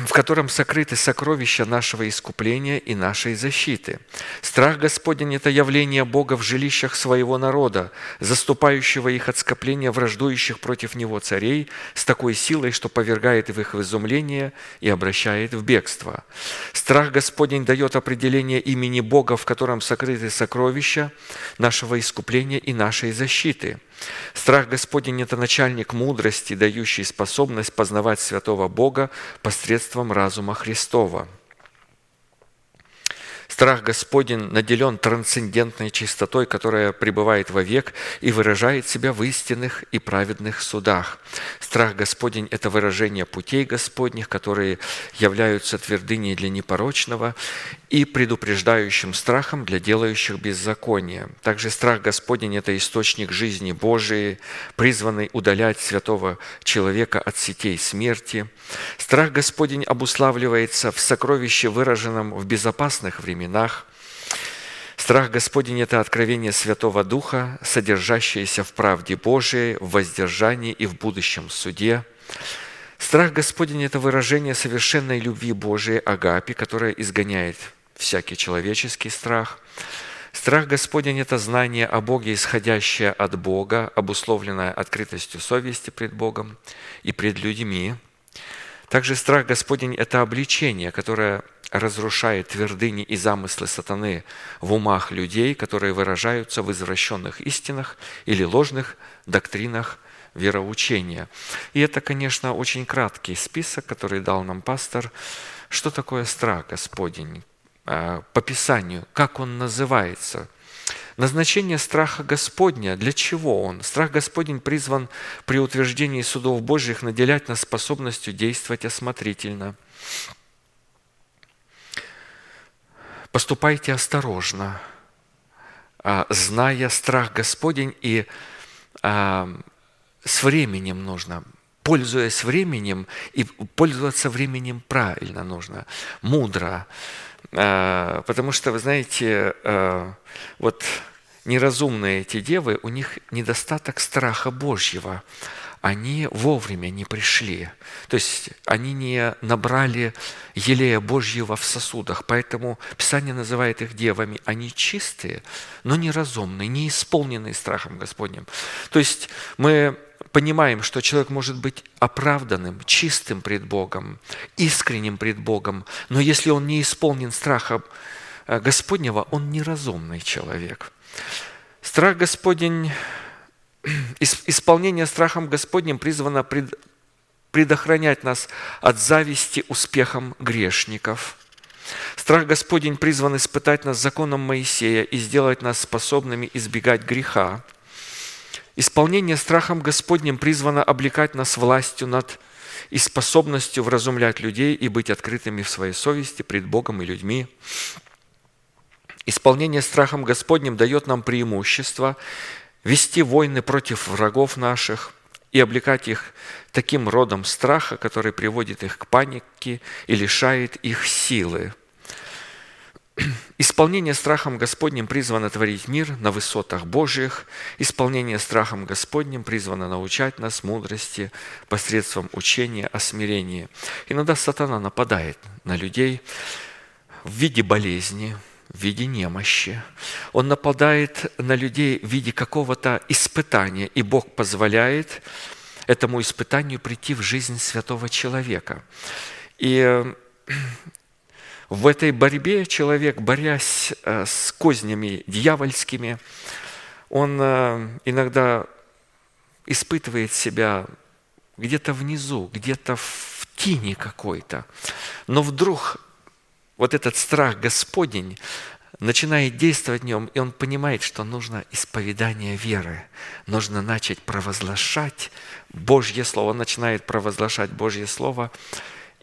в котором сокрыты сокровища нашего искупления и нашей защиты. Страх Господень – это явление Бога в жилищах своего народа, заступающего их от скопления враждующих против Него царей с такой силой, что повергает в их в изумление и обращает в бегство. Страх Господень дает определение имени Бога, в котором сокрыты сокровища нашего искупления и нашей защиты – Страх Господень – это начальник мудрости, дающий способность познавать святого Бога посредством разума Христова – Страх Господень наделен трансцендентной чистотой, которая пребывает вовек и выражает себя в истинных и праведных судах. Страх Господень – это выражение путей Господних, которые являются твердыней для непорочного и предупреждающим страхом для делающих беззаконие. Также страх Господень – это источник жизни Божией, призванный удалять святого человека от сетей смерти. Страх Господень обуславливается в сокровище, выраженном в безопасных временах. Страх Господень – это откровение Святого Духа, содержащееся в правде Божией, в воздержании и в будущем суде. Страх Господень – это выражение совершенной любви Божией Агапи, которая изгоняет всякий человеческий страх. Страх Господень – это знание о Боге, исходящее от Бога, обусловленное открытостью совести пред Богом и пред людьми. Также страх Господень – это обличение, которое разрушает твердыни и замыслы сатаны в умах людей, которые выражаются в извращенных истинах или ложных доктринах вероучения. И это, конечно, очень краткий список, который дал нам пастор. Что такое страх Господень? А, по Писанию, как он называется? Назначение страха Господня, для чего он? Страх Господень призван при утверждении судов Божьих наделять нас способностью действовать осмотрительно. Поступайте осторожно, а, зная страх Господень и а, с временем нужно, пользуясь временем, и пользоваться временем правильно нужно, мудро. А, потому что, вы знаете, вот неразумные эти девы, у них недостаток страха Божьего они вовремя не пришли. То есть они не набрали елея Божьего в сосудах. Поэтому Писание называет их девами. Они чистые, но неразумные, не исполненные страхом Господним. То есть мы понимаем, что человек может быть оправданным, чистым пред Богом, искренним пред Богом, но если он не исполнен страхом э, Господнего, он неразумный человек. Страх Господень Исполнение страхом Господним призвано предохранять нас от зависти успехом грешников. Страх Господень призван испытать нас законом Моисея и сделать нас способными избегать греха. Исполнение страхом Господним призвано облекать нас властью над и способностью вразумлять людей и быть открытыми в своей совести пред Богом и людьми. Исполнение страхом Господним дает нам преимущество вести войны против врагов наших и облекать их таким родом страха, который приводит их к панике и лишает их силы. Исполнение страхом Господним призвано творить мир на высотах Божьих. Исполнение страхом Господним призвано научать нас мудрости посредством учения о смирении. Иногда сатана нападает на людей в виде болезни, в виде немощи. Он нападает на людей в виде какого-то испытания, и Бог позволяет этому испытанию прийти в жизнь святого человека. И э, в этой борьбе человек, борясь э, с кознями дьявольскими, он э, иногда испытывает себя где-то внизу, где-то в тени какой-то. Но вдруг вот этот страх Господень начинает действовать в нем, и он понимает, что нужно исповедание веры. Нужно начать провозглашать Божье Слово. Он начинает провозглашать Божье Слово,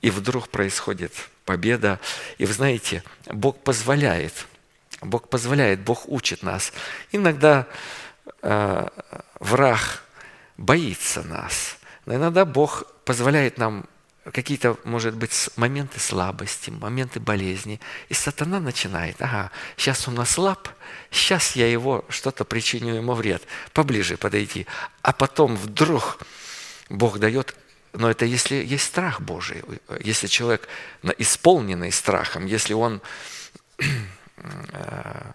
и вдруг происходит победа. И вы знаете, Бог позволяет, Бог позволяет, Бог учит нас. Иногда э, враг боится нас, но иногда Бог позволяет нам какие-то, может быть, моменты слабости, моменты болезни. И сатана начинает, ага, сейчас он ослаб, сейчас я его, что-то причиню ему вред, поближе подойти. А потом вдруг Бог дает, но это если есть страх Божий, если человек исполненный страхом, если он э,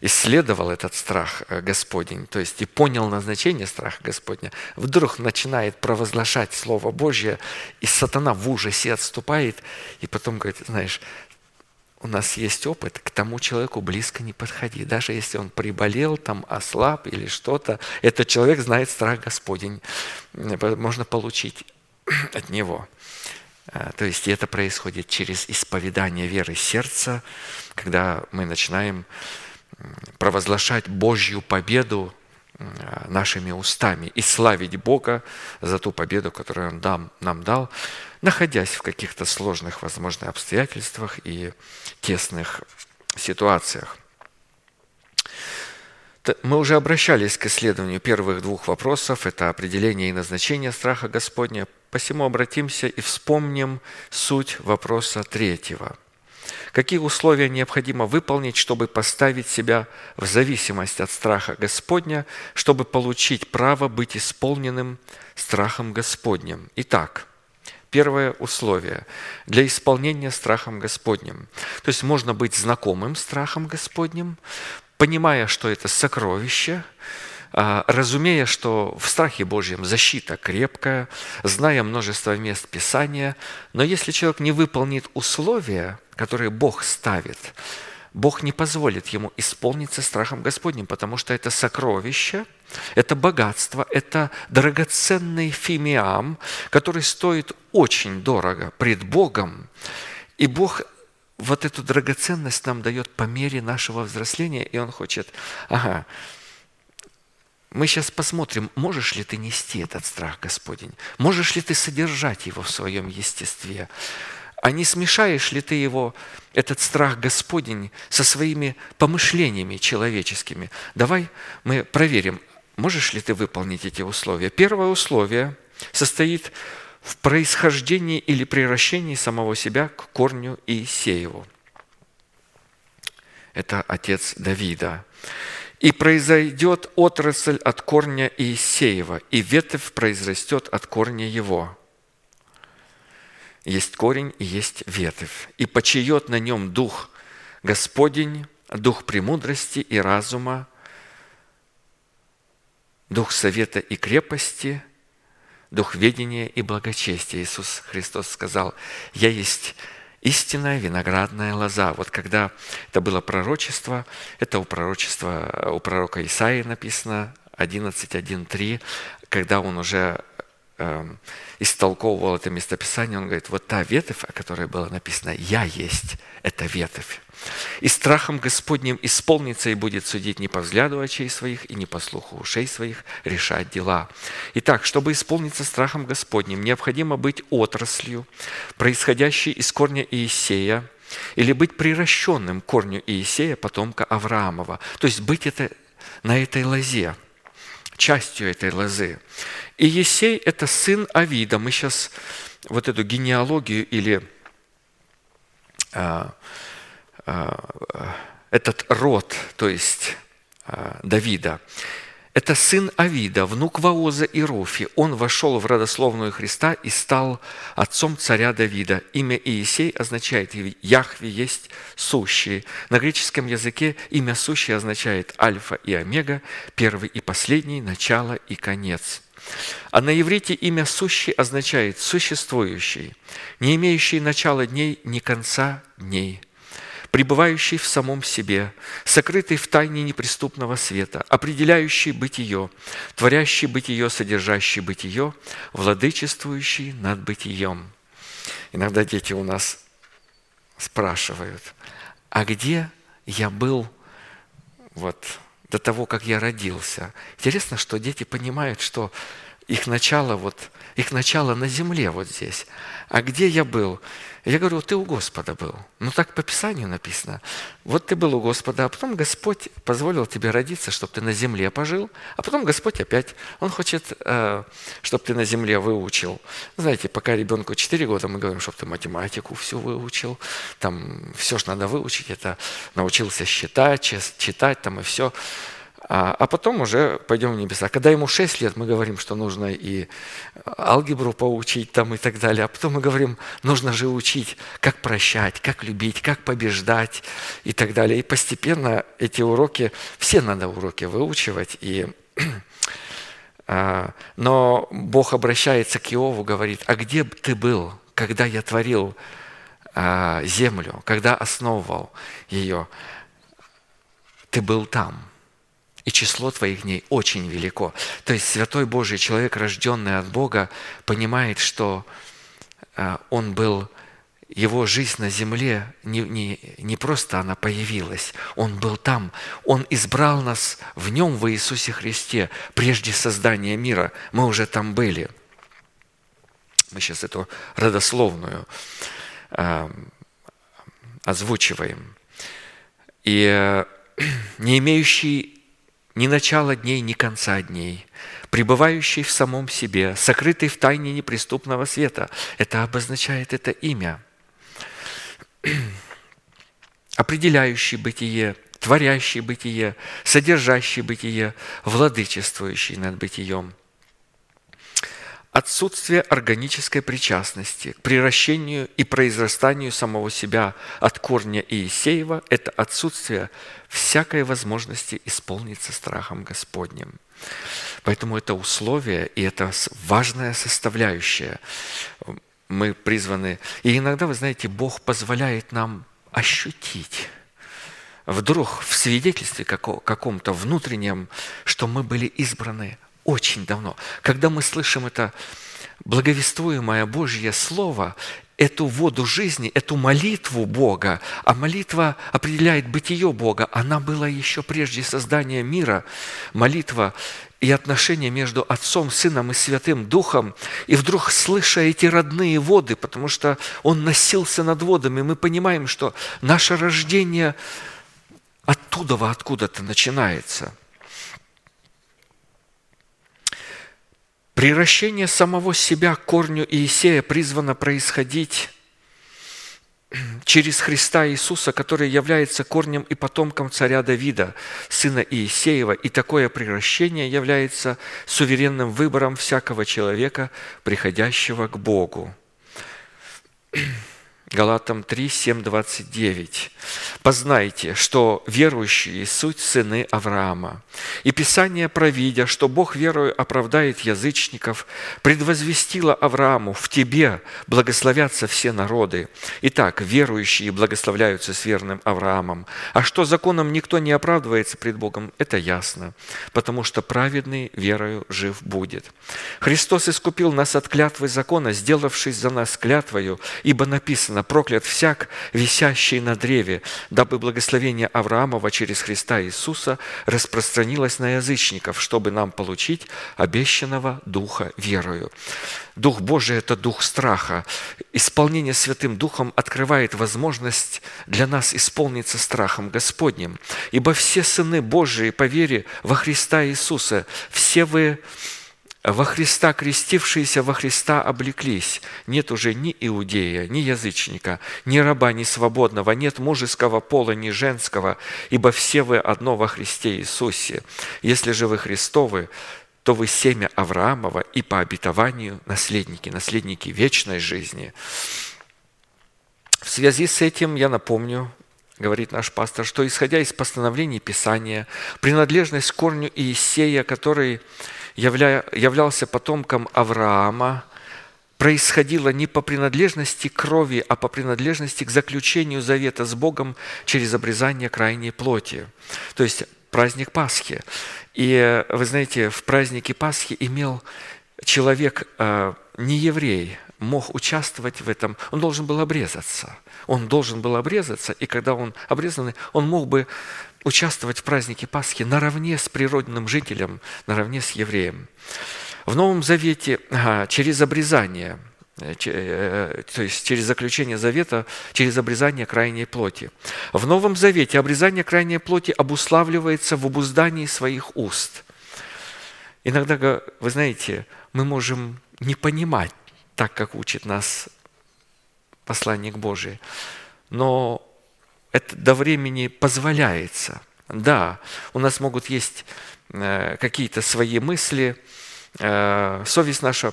исследовал этот страх э, Господень, то есть и понял назначение страха Господня, вдруг начинает провозглашать Слово Божье, и сатана в ужасе отступает, и потом говорит, знаешь, у нас есть опыт, к тому человеку близко не подходи. Даже если он приболел, там ослаб или что-то, этот человек знает страх Господень. Можно получить от него. А, то есть это происходит через исповедание веры сердца, когда мы начинаем провозглашать Божью победу нашими устами и славить Бога за ту победу, которую Он дам, нам дал, находясь в каких-то сложных, возможно, обстоятельствах и тесных ситуациях. Мы уже обращались к исследованию первых двух вопросов. Это определение и назначение страха Господня. Посему обратимся и вспомним суть вопроса третьего – Какие условия необходимо выполнить, чтобы поставить себя в зависимость от страха Господня, чтобы получить право быть исполненным страхом Господним? Итак, Первое условие для исполнения страхом Господним. То есть можно быть знакомым страхом Господним, понимая, что это сокровище, разумея, что в страхе Божьем защита крепкая, зная множество мест Писания, но если человек не выполнит условия, которые Бог ставит, Бог не позволит ему исполниться страхом Господним, потому что это сокровище, это богатство, это драгоценный фимиам, который стоит очень дорого пред Богом. И Бог вот эту драгоценность нам дает по мере нашего взросления, и Он хочет, ага, мы сейчас посмотрим, можешь ли ты нести этот страх Господень, можешь ли ты содержать его в своем естестве, а не смешаешь ли ты его, этот страх Господень, со своими помышлениями человеческими? Давай мы проверим, можешь ли ты выполнить эти условия. Первое условие состоит в происхождении или превращении самого себя к корню Иисееву. Это отец Давида. «И произойдет отрасль от корня Иисеева, и ветвь произрастет от корня его». Есть корень и есть ветвь. «И почиет на нем дух Господень, дух премудрости и разума, дух совета и крепости, дух ведения и благочестия». Иисус Христос сказал, «Я есть истинная виноградная лоза». Вот когда это было пророчество, это у пророчества, у пророка Исаии написано, 11.1.3, когда он уже истолковывал это местописание, он говорит, вот та ветвь, о которой было написано «Я есть» – это ветвь. «И страхом Господним исполнится и будет судить не по взгляду очей своих и не по слуху ушей своих решать дела». Итак, чтобы исполниться страхом Господним, необходимо быть отраслью, происходящей из корня Иисея, или быть приращенным корню Иисея, потомка Авраамова. То есть быть это, на этой лозе – частью этой лозы. И Есей – это сын Авида. Мы сейчас вот эту генеалогию или а, а, этот род, то есть а, Давида, это сын Авида, внук Ваоза и Руфи. Он вошел в родословную Христа и стал отцом царя Давида. Имя Иисей означает «Яхве есть сущий». На греческом языке имя сущий означает «Альфа и Омега», первый и последний, начало и конец. А на иврите имя «сущий» означает «существующий», не имеющий начала дней, ни конца дней – пребывающий в самом себе, сокрытый в тайне неприступного света, определяющий бытие, творящий бытие, содержащий бытие, владычествующий над бытием. Иногда дети у нас спрашивают, а где я был вот до того, как я родился? Интересно, что дети понимают, что их начало, вот, их начало на земле вот здесь. А где я был? Я говорю, ты у Господа был. Ну так по Писанию написано. Вот ты был у Господа, а потом Господь позволил тебе родиться, чтобы ты на земле пожил, а потом Господь опять, Он хочет, э, чтобы ты на земле выучил. Знаете, пока ребенку 4 года, мы говорим, чтобы ты математику всю выучил, там все, что надо выучить, это научился считать, читать там и все. А, а потом уже пойдем в небеса. Когда ему 6 лет, мы говорим, что нужно и алгебру поучить там и так далее. А потом мы говорим, нужно же учить, как прощать, как любить, как побеждать и так далее. И постепенно эти уроки, все надо уроки выучивать. И, а, но Бог обращается к Иову, говорит, а где ты был, когда я творил а, землю, когда основывал ее? Ты был там – и число твоих дней очень велико. То есть святой Божий человек, рожденный от Бога, понимает, что а, он был, его жизнь на земле не, не, не просто она появилась, он был там, он избрал нас в нем, в Иисусе Христе, прежде создания мира, мы уже там были. Мы сейчас эту родословную э, озвучиваем. И э, не имеющий ни начала дней, ни конца дней, пребывающий в самом себе, сокрытый в тайне неприступного света. Это обозначает это имя. Определяющий бытие, творящий бытие, содержащий бытие, владычествующий над бытием. Отсутствие органической причастности к приращению и произрастанию самого себя от корня Иисеева – это отсутствие всякой возможности исполниться страхом Господним. Поэтому это условие, и это важная составляющая. Мы призваны, и иногда, вы знаете, Бог позволяет нам ощутить вдруг в свидетельстве каком-то внутреннем, что мы были избраны очень давно. Когда мы слышим это благовествуемое Божье Слово, эту воду жизни, эту молитву Бога, а молитва определяет бытие Бога, она была еще прежде создания мира, молитва и отношения между Отцом, Сыном и Святым Духом, и вдруг слыша эти родные воды, потому что Он носился над водами, мы понимаем, что наше рождение оттуда, откуда-то начинается – Приращение самого себя корню Иисея призвано происходить через Христа Иисуса, который является корнем и потомком царя Давида, сына Иисеева, и такое приращение является суверенным выбором всякого человека, приходящего к Богу. Галатам 3, 7, 29. «Познайте, что верующие – суть сыны Авраама. И Писание, провидя, что Бог верою оправдает язычников, предвозвестило Аврааму, в тебе благословятся все народы. Итак, верующие благословляются с верным Авраамом. А что законом никто не оправдывается пред Богом, это ясно, потому что праведный верою жив будет. Христос искупил нас от клятвы закона, сделавшись за нас клятвою, ибо написано, написано, проклят всяк, висящий на древе, дабы благословение Авраамова через Христа Иисуса распространилось на язычников, чтобы нам получить обещанного Духа верою. Дух Божий – это дух страха. Исполнение Святым Духом открывает возможность для нас исполниться страхом Господним. Ибо все сыны Божии по вере во Христа Иисуса, все вы во Христа крестившиеся во Христа облеклись. Нет уже ни иудея, ни язычника, ни раба, ни свободного, нет мужеского пола, ни женского, ибо все вы одно во Христе Иисусе. Если же вы Христовы, то вы семя Авраамова и по обетованию наследники, наследники вечной жизни. В связи с этим я напомню, говорит наш пастор, что исходя из постановлений Писания, принадлежность к корню Иисея, который явля, являлся потомком Авраама, происходило не по принадлежности крови, а по принадлежности к заключению завета с Богом через обрезание крайней плоти. То есть праздник Пасхи. И вы знаете, в празднике Пасхи имел человек, э, не еврей, мог участвовать в этом, он должен был обрезаться. Он должен был обрезаться, и когда он обрезанный, он мог бы участвовать в празднике Пасхи наравне с природным жителем, наравне с евреем. В Новом Завете через обрезание, э, э, то есть через заключение завета, через обрезание крайней плоти. В Новом Завете обрезание крайней плоти обуславливается в обуздании своих уст. Иногда, вы знаете, мы можем не понимать так, как учит нас посланник Божий, но это до времени позволяется. Да, у нас могут есть э, какие-то свои мысли, э, совесть наша,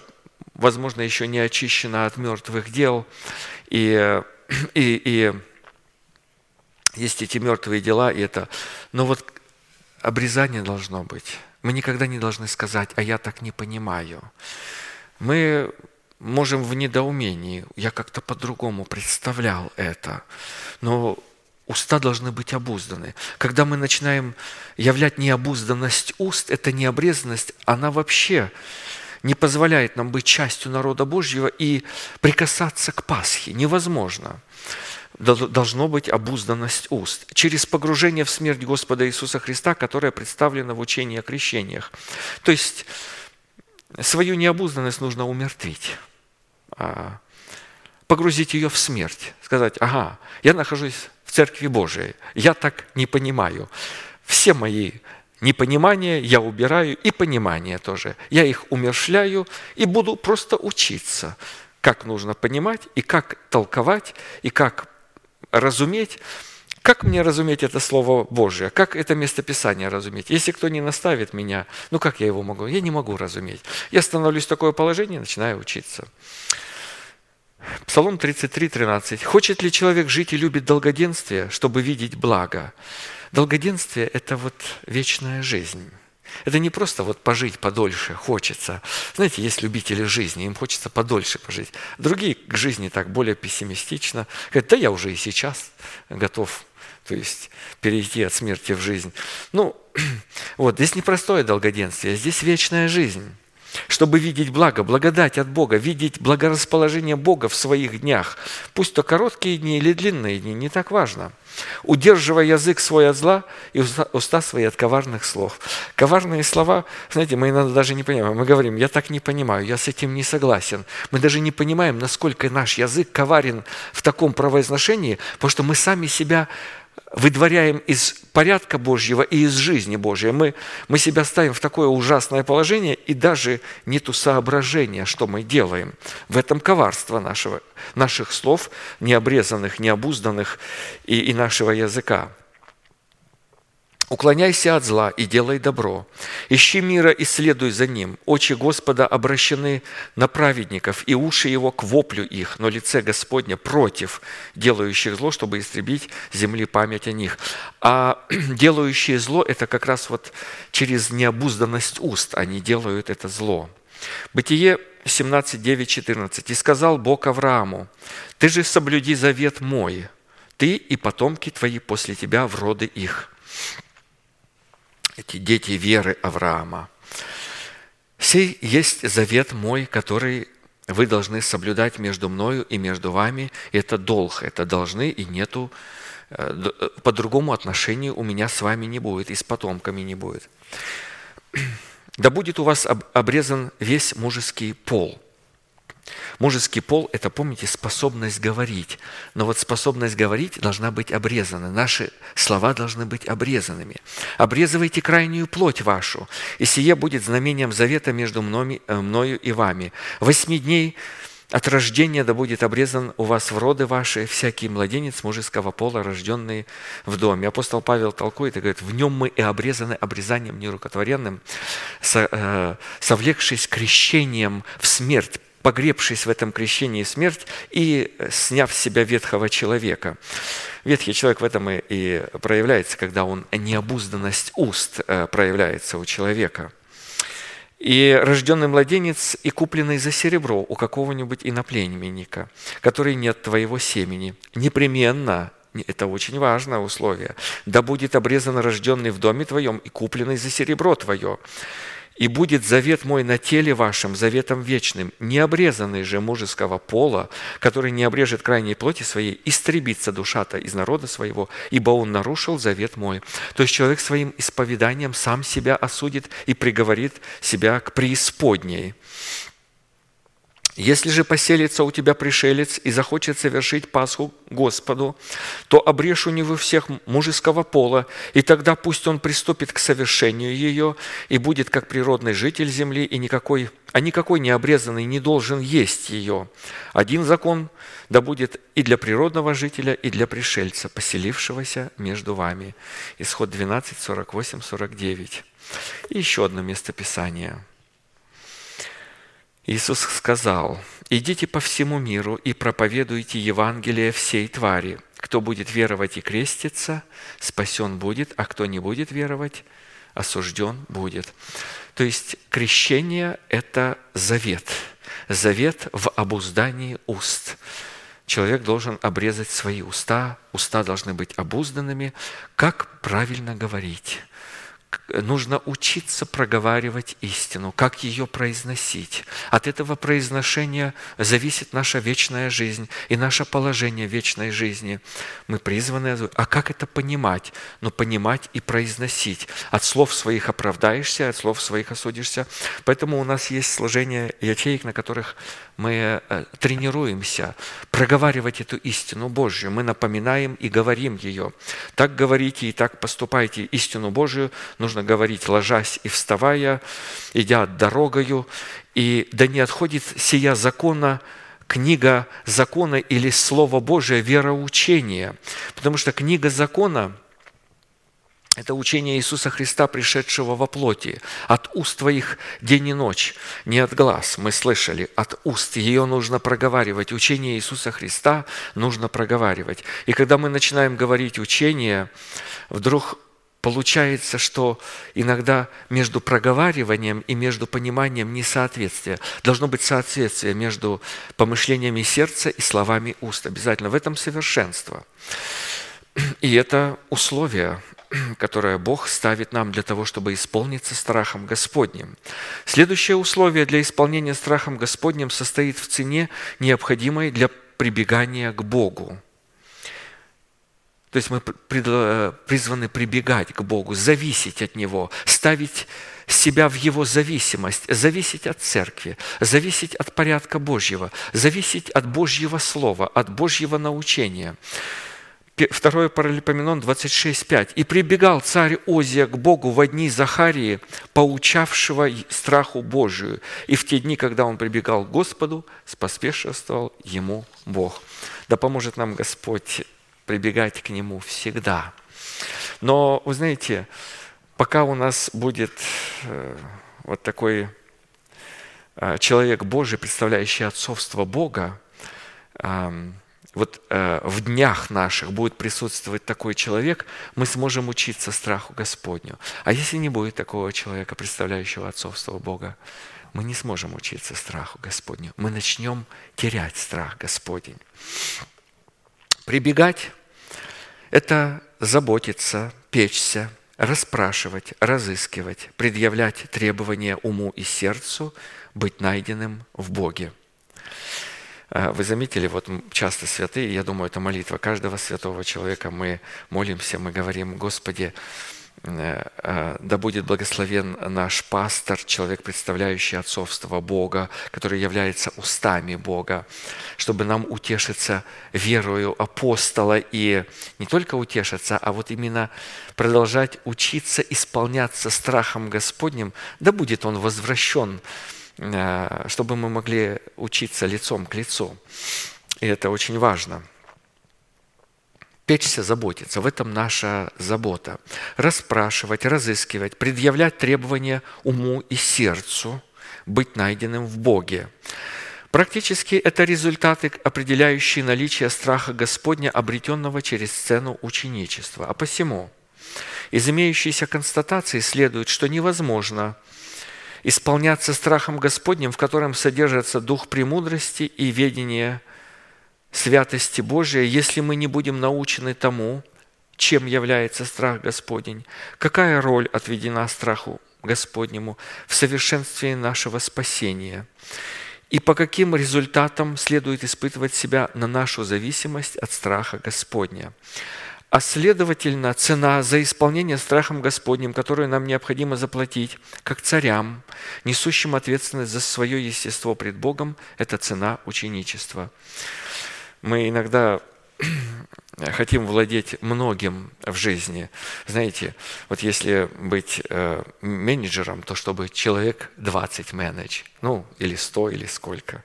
возможно, еще не очищена от мертвых дел, и, и, и есть эти мертвые дела, и это. Но вот обрезание должно быть. Мы никогда не должны сказать, а я так не понимаю. Мы можем в недоумении, я как-то по-другому представлял это. Но Уста должны быть обузданы. Когда мы начинаем являть необузданность уст, это необрезанность, она вообще не позволяет нам быть частью народа Божьего и прикасаться к Пасхе. Невозможно. Должно быть обузданность уст. Через погружение в смерть Господа Иисуса Христа, которое представлено в учении о крещениях. То есть свою необузданность нужно умертвить а, погрузить ее в смерть, сказать, ага, я нахожусь в Церкви Божией. Я так не понимаю. Все мои непонимания я убираю, и понимание тоже. Я их умершляю и буду просто учиться, как нужно понимать, и как толковать, и как разуметь, Как мне разуметь это Слово Божье? Как это местописание разуметь? Если кто не наставит меня, ну как я его могу? Я не могу разуметь. Я становлюсь в такое положение и начинаю учиться. Псалом 33, 13. «Хочет ли человек жить и любит долгоденствие, чтобы видеть благо?» Долгоденствие – это вот вечная жизнь. Это не просто вот пожить подольше хочется. Знаете, есть любители жизни, им хочется подольше пожить. Другие к жизни так более пессимистично. Говорят, да я уже и сейчас готов то есть перейти от смерти в жизнь. Ну, вот, здесь не простое долгоденствие, здесь вечная жизнь чтобы видеть благо, благодать от Бога, видеть благорасположение Бога в своих днях. Пусть то короткие дни или длинные дни, не так важно. Удерживая язык свой от зла и уста свои от коварных слов. Коварные слова, знаете, мы иногда даже не понимаем. Мы говорим, я так не понимаю, я с этим не согласен. Мы даже не понимаем, насколько наш язык коварен в таком правоизношении, потому что мы сами себя выдворяем из порядка Божьего и из жизни Божьей. Мы, мы себя ставим в такое ужасное положение, и даже нету соображения, что мы делаем. В этом коварство нашего, наших слов, необрезанных, необузданных и, и нашего языка. Уклоняйся от зла и делай добро. Ищи мира и следуй за ним. Очи Господа обращены на праведников, и уши его к воплю их, но лице Господня против делающих зло, чтобы истребить земли память о них. А делающие зло – это как раз вот через необузданность уст они делают это зло. Бытие 17, 9, 14. «И сказал Бог Аврааму, «Ты же соблюди завет мой, ты и потомки твои после тебя в роды их» эти дети веры Авраама. «Сей есть завет мой, который вы должны соблюдать между мною и между вами. Это долг, это должны, и нету э, э, по-другому отношению у меня с вами не будет, и с потомками не будет. Да будет у вас обрезан весь мужеский пол – Мужеский пол – это, помните, способность говорить. Но вот способность говорить должна быть обрезана. Наши слова должны быть обрезанными. «Обрезывайте крайнюю плоть вашу, и сие будет знамением завета между э, мною и вами. Восьми дней от рождения да будет обрезан у вас в роды ваши всякий младенец мужеского пола, рожденный в доме. Апостол Павел толкует и говорит, в нем мы и обрезаны обрезанием нерукотворенным, э, совлекшись крещением в смерть, погребшись в этом крещении смерть и сняв с себя ветхого человека. Ветхий человек в этом и проявляется, когда он необузданность уст э, проявляется у человека. И рожденный младенец и купленный за серебро у какого-нибудь иноплеменника, который нет твоего семени, непременно это очень важное условие. Да будет обрезан рожденный в доме твоем и купленный за серебро твое. И будет завет мой на теле вашем, заветом вечным, не обрезанный же мужеского пола, который не обрежет крайней плоти своей, истребится душа-то из народа своего, ибо он нарушил завет мой». То есть человек своим исповеданием сам себя осудит и приговорит себя к преисподней. Если же поселится у тебя пришелец и захочет совершить Пасху Господу, то обрежь у него всех мужеского пола, и тогда пусть он приступит к совершению ее и будет как природный житель земли, и никакой, а никакой необрезанный не должен есть ее. Один закон да будет и для природного жителя, и для пришельца, поселившегося между вами». Исход 12, 48, 49. И еще одно местописание – Иисус сказал, «Идите по всему миру и проповедуйте Евангелие всей твари. Кто будет веровать и креститься, спасен будет, а кто не будет веровать, осужден будет». То есть крещение – это завет. Завет в обуздании уст. Человек должен обрезать свои уста, уста должны быть обузданными. Как правильно говорить – нужно учиться проговаривать истину, как ее произносить. От этого произношения зависит наша вечная жизнь и наше положение вечной жизни. Мы призваны, а как это понимать? Ну, понимать и произносить. От слов своих оправдаешься, от слов своих осудишься. Поэтому у нас есть сложение ячеек, на которых мы э, тренируемся проговаривать эту истину Божью. Мы напоминаем и говорим ее. Так говорите и так поступайте. Истину Божию нужно говорить, ложась и вставая, идя дорогою. И да не отходит сия закона книга закона или Слово Божие – вероучение. Потому что книга закона – это учение Иисуса Христа, пришедшего во плоти. От уст твоих день и ночь, не от глаз. Мы слышали, от уст. Ее нужно проговаривать. Учение Иисуса Христа нужно проговаривать. И когда мы начинаем говорить учение, вдруг получается, что иногда между проговариванием и между пониманием несоответствие. Должно быть соответствие между помышлениями сердца и словами уст. Обязательно в этом совершенство. И это условие, которое Бог ставит нам для того, чтобы исполниться страхом Господним. Следующее условие для исполнения страхом Господним состоит в цене, необходимой для прибегания к Богу. То есть мы призваны прибегать к Богу, зависеть от Него, ставить себя в Его зависимость, зависеть от церкви, зависеть от порядка Божьего, зависеть от Божьего Слова, от Божьего научения. Второе Паралипоменон 26.5. «И прибегал царь Озия к Богу в дни Захарии, поучавшего страху Божию. И в те дни, когда он прибегал к Господу, споспешествовал ему Бог». Да поможет нам Господь прибегать к Нему всегда. Но, вы знаете, пока у нас будет э, вот такой э, человек Божий, представляющий отцовство Бога, вот э, в днях наших будет присутствовать такой человек, мы сможем учиться страху Господню. А если не будет такого человека, представляющего отцовство Бога, мы не сможем учиться страху Господню. Мы начнем терять страх Господень. Прибегать – это заботиться, печься, расспрашивать, разыскивать, предъявлять требования уму и сердцу, быть найденным в Боге. А, вы заметили, вот часто святые, я думаю, это молитва каждого святого человека. Мы молимся, мы говорим, Господи, да будет благословен наш пастор, человек, представляющий отцовство Бога, который является устами Бога, чтобы нам утешиться верою апостола и не только утешиться, а вот именно продолжать учиться исполняться страхом Господним, да будет он возвращен Э, чтобы мы могли учиться лицом к лицу. И это очень важно. Печься, заботиться. В этом наша забота. Расспрашивать, разыскивать, предъявлять требования уму и сердцу, быть найденным в Боге. Практически это результаты, определяющие наличие страха Господня, обретенного через сцену ученичества. А посему из имеющейся констатации следует, что невозможно – исполняться страхом Господним, в котором содержится дух премудрости и ведения святости Божией, если мы не будем научены тому, чем является страх Господень, какая роль отведена страху Господнему в совершенстве нашего спасения, и по каким результатам следует испытывать себя на нашу зависимость от страха Господня? А следовательно, цена за исполнение страхом Господним, которую нам необходимо заплатить, как царям, несущим ответственность за свое естество пред Богом, это цена ученичества. Мы иногда хотим владеть многим в жизни. Знаете, вот если быть э, менеджером, то чтобы человек 20 менедж, ну, или 100, или сколько,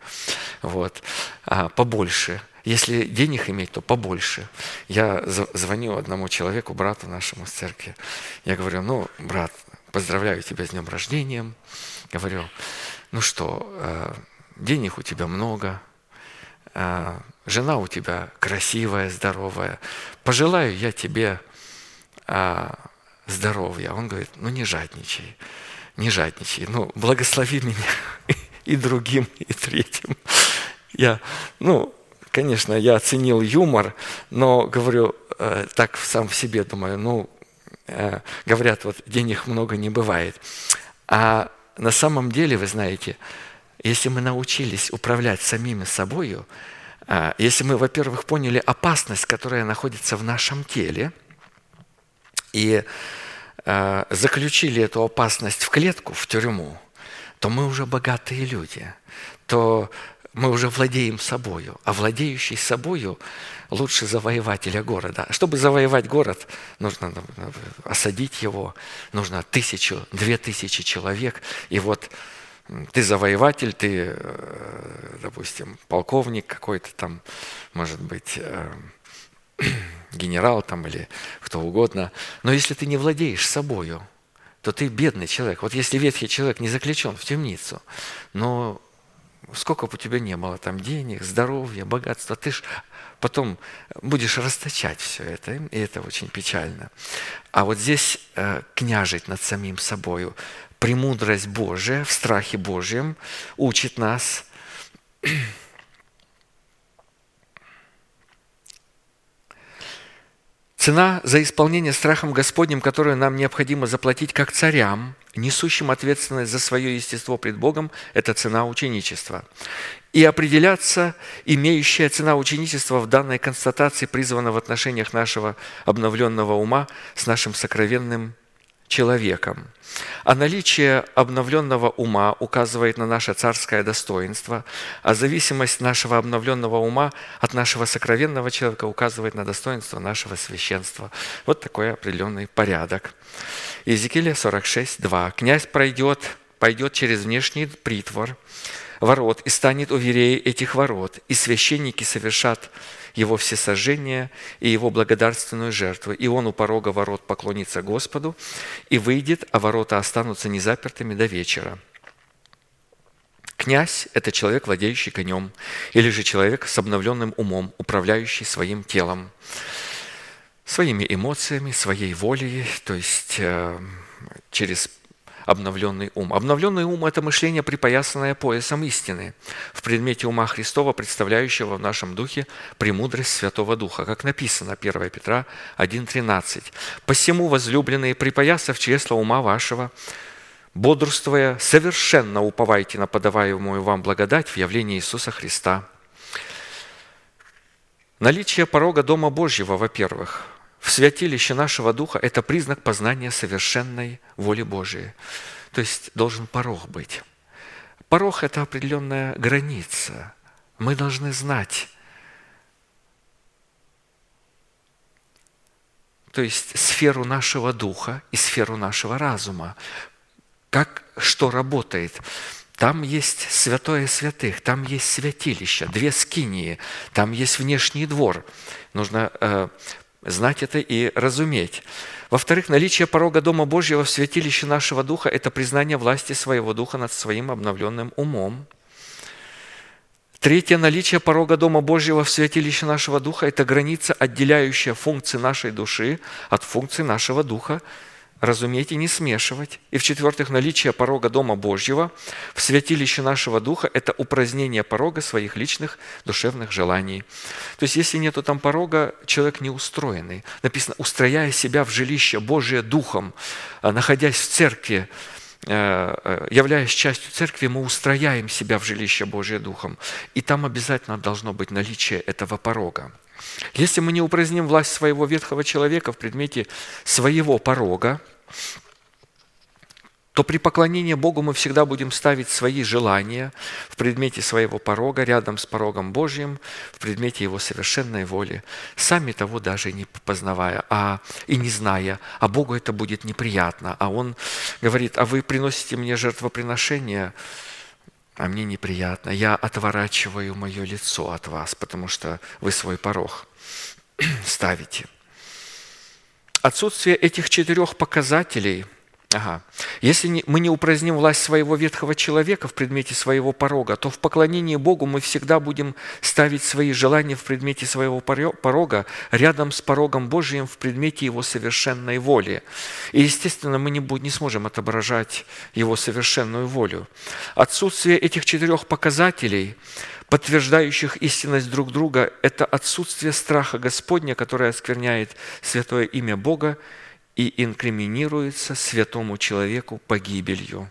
вот, а побольше – если денег иметь, то побольше. Я звоню одному человеку, брату нашему с церкви. Я говорю, ну, брат, поздравляю тебя с днем рождения. Говорю, ну что, э, денег у тебя много, э, жена у тебя красивая, здоровая. Пожелаю я тебе э, здоровья. Он говорит, ну не жадничай, не жадничай. Ну, благослови меня и другим, и третьим. Я, ну, Конечно, я оценил юмор, но говорю э, так сам в себе, думаю, ну, э, говорят, вот денег много не бывает. А на самом деле, вы знаете, если мы научились управлять самими собою, если мы, во-первых, поняли опасность, которая находится в нашем теле, и э, заключили эту опасность в клетку, в тюрьму, то мы уже богатые люди, то мы уже владеем собою, а владеющий собою лучше завоевателя города. Чтобы завоевать город, нужно осадить его, нужно тысячу, две тысячи человек. И вот ты завоеватель, ты э, допустим, полковник какой-то там, может быть, э, генерал там или кто угодно. Но если ты не владеешь собою, то ты бедный человек. Вот если ветхий человек не заключен в темницу, но сколько бы у тебя не было там денег, здоровья, богатства, ты ж потом будешь расточать все это, и это очень печально. А вот здесь э, княжить над самим собою, премудрость Божия в страхе Божьем учит нас Цена за исполнение страхом Господним, которую нам необходимо заплатить как царям, несущим ответственность за свое естество пред Богом, это цена ученичества. И определяться имеющая цена ученичества в данной констатации призвана в отношениях нашего обновленного ума с нашим сокровенным человеком. А наличие обновленного ума указывает на наше царское достоинство, а зависимость нашего обновленного ума от нашего сокровенного человека указывает на достоинство нашего священства. Вот такой определенный порядок. Иезекииля 46, 2. «Князь пройдет, пойдет через внешний притвор, ворот, и станет у верей этих ворот, и священники совершат его всесожжение и его благодарственную жертву. И он у порога ворот поклонится Господу и выйдет, а ворота останутся незапертыми до вечера. Князь – это человек, владеющий конем, или же человек с обновленным умом, управляющий своим телом, своими эмоциями, своей волей, то есть э, через обновленный ум. Обновленный ум – это мышление, припоясанное поясом истины, в предмете ума Христова, представляющего в нашем духе премудрость Святого Духа, как написано 1 Петра 1,13. «Посему, возлюбленные, припоясав чресло ума вашего, бодрствуя, совершенно уповайте на подаваемую вам благодать в явлении Иисуса Христа». Наличие порога Дома Божьего, во-первых – в святилище нашего духа – это признак познания совершенной воли Божией. То есть должен порог быть. Порог – это определенная граница. Мы должны знать, то есть сферу нашего духа и сферу нашего разума. Как что работает. Там есть святое святых, там есть святилище, две скинии, там есть внешний двор. Нужно э, знать это и разуметь. Во-вторых, наличие порога Дома Божьего в святилище нашего Духа – это признание власти своего Духа над своим обновленным умом. Третье, наличие порога Дома Божьего в святилище нашего Духа – это граница, отделяющая функции нашей души от функций нашего Духа – разуметь и не смешивать. И в-четвертых, наличие порога Дома Божьего в святилище нашего Духа – это упразднение порога своих личных душевных желаний. То есть, если нету там порога, человек не устроенный. Написано, устрояя себя в жилище Божие Духом, а, находясь в церкви, э, э, являясь частью церкви, мы устрояем себя в жилище Божие Духом. И там обязательно должно быть наличие этого порога. Если мы не упраздним власть своего ветхого человека в предмете своего порога, то при поклонении Богу мы всегда будем ставить свои желания в предмете своего порога, рядом с порогом Божьим, в предмете Его совершенной воли, сами того даже не познавая а, и не зная, а Богу это будет неприятно. А Он говорит, а вы приносите мне жертвоприношение, а мне неприятно. Я отворачиваю мое лицо от вас, потому что вы свой порог ставите. Отсутствие этих четырех показателей – Ага. Если мы не упраздним власть своего ветхого человека в предмете своего порога, то в поклонении Богу мы всегда будем ставить свои желания в предмете своего порога рядом с порогом Божьим в предмете Его совершенной воли. И, естественно, мы не, будем, не сможем отображать Его совершенную волю. Отсутствие этих четырех показателей подтверждающих истинность друг друга, это отсутствие страха Господня, которое оскверняет святое имя Бога и инкриминируется святому человеку погибелью.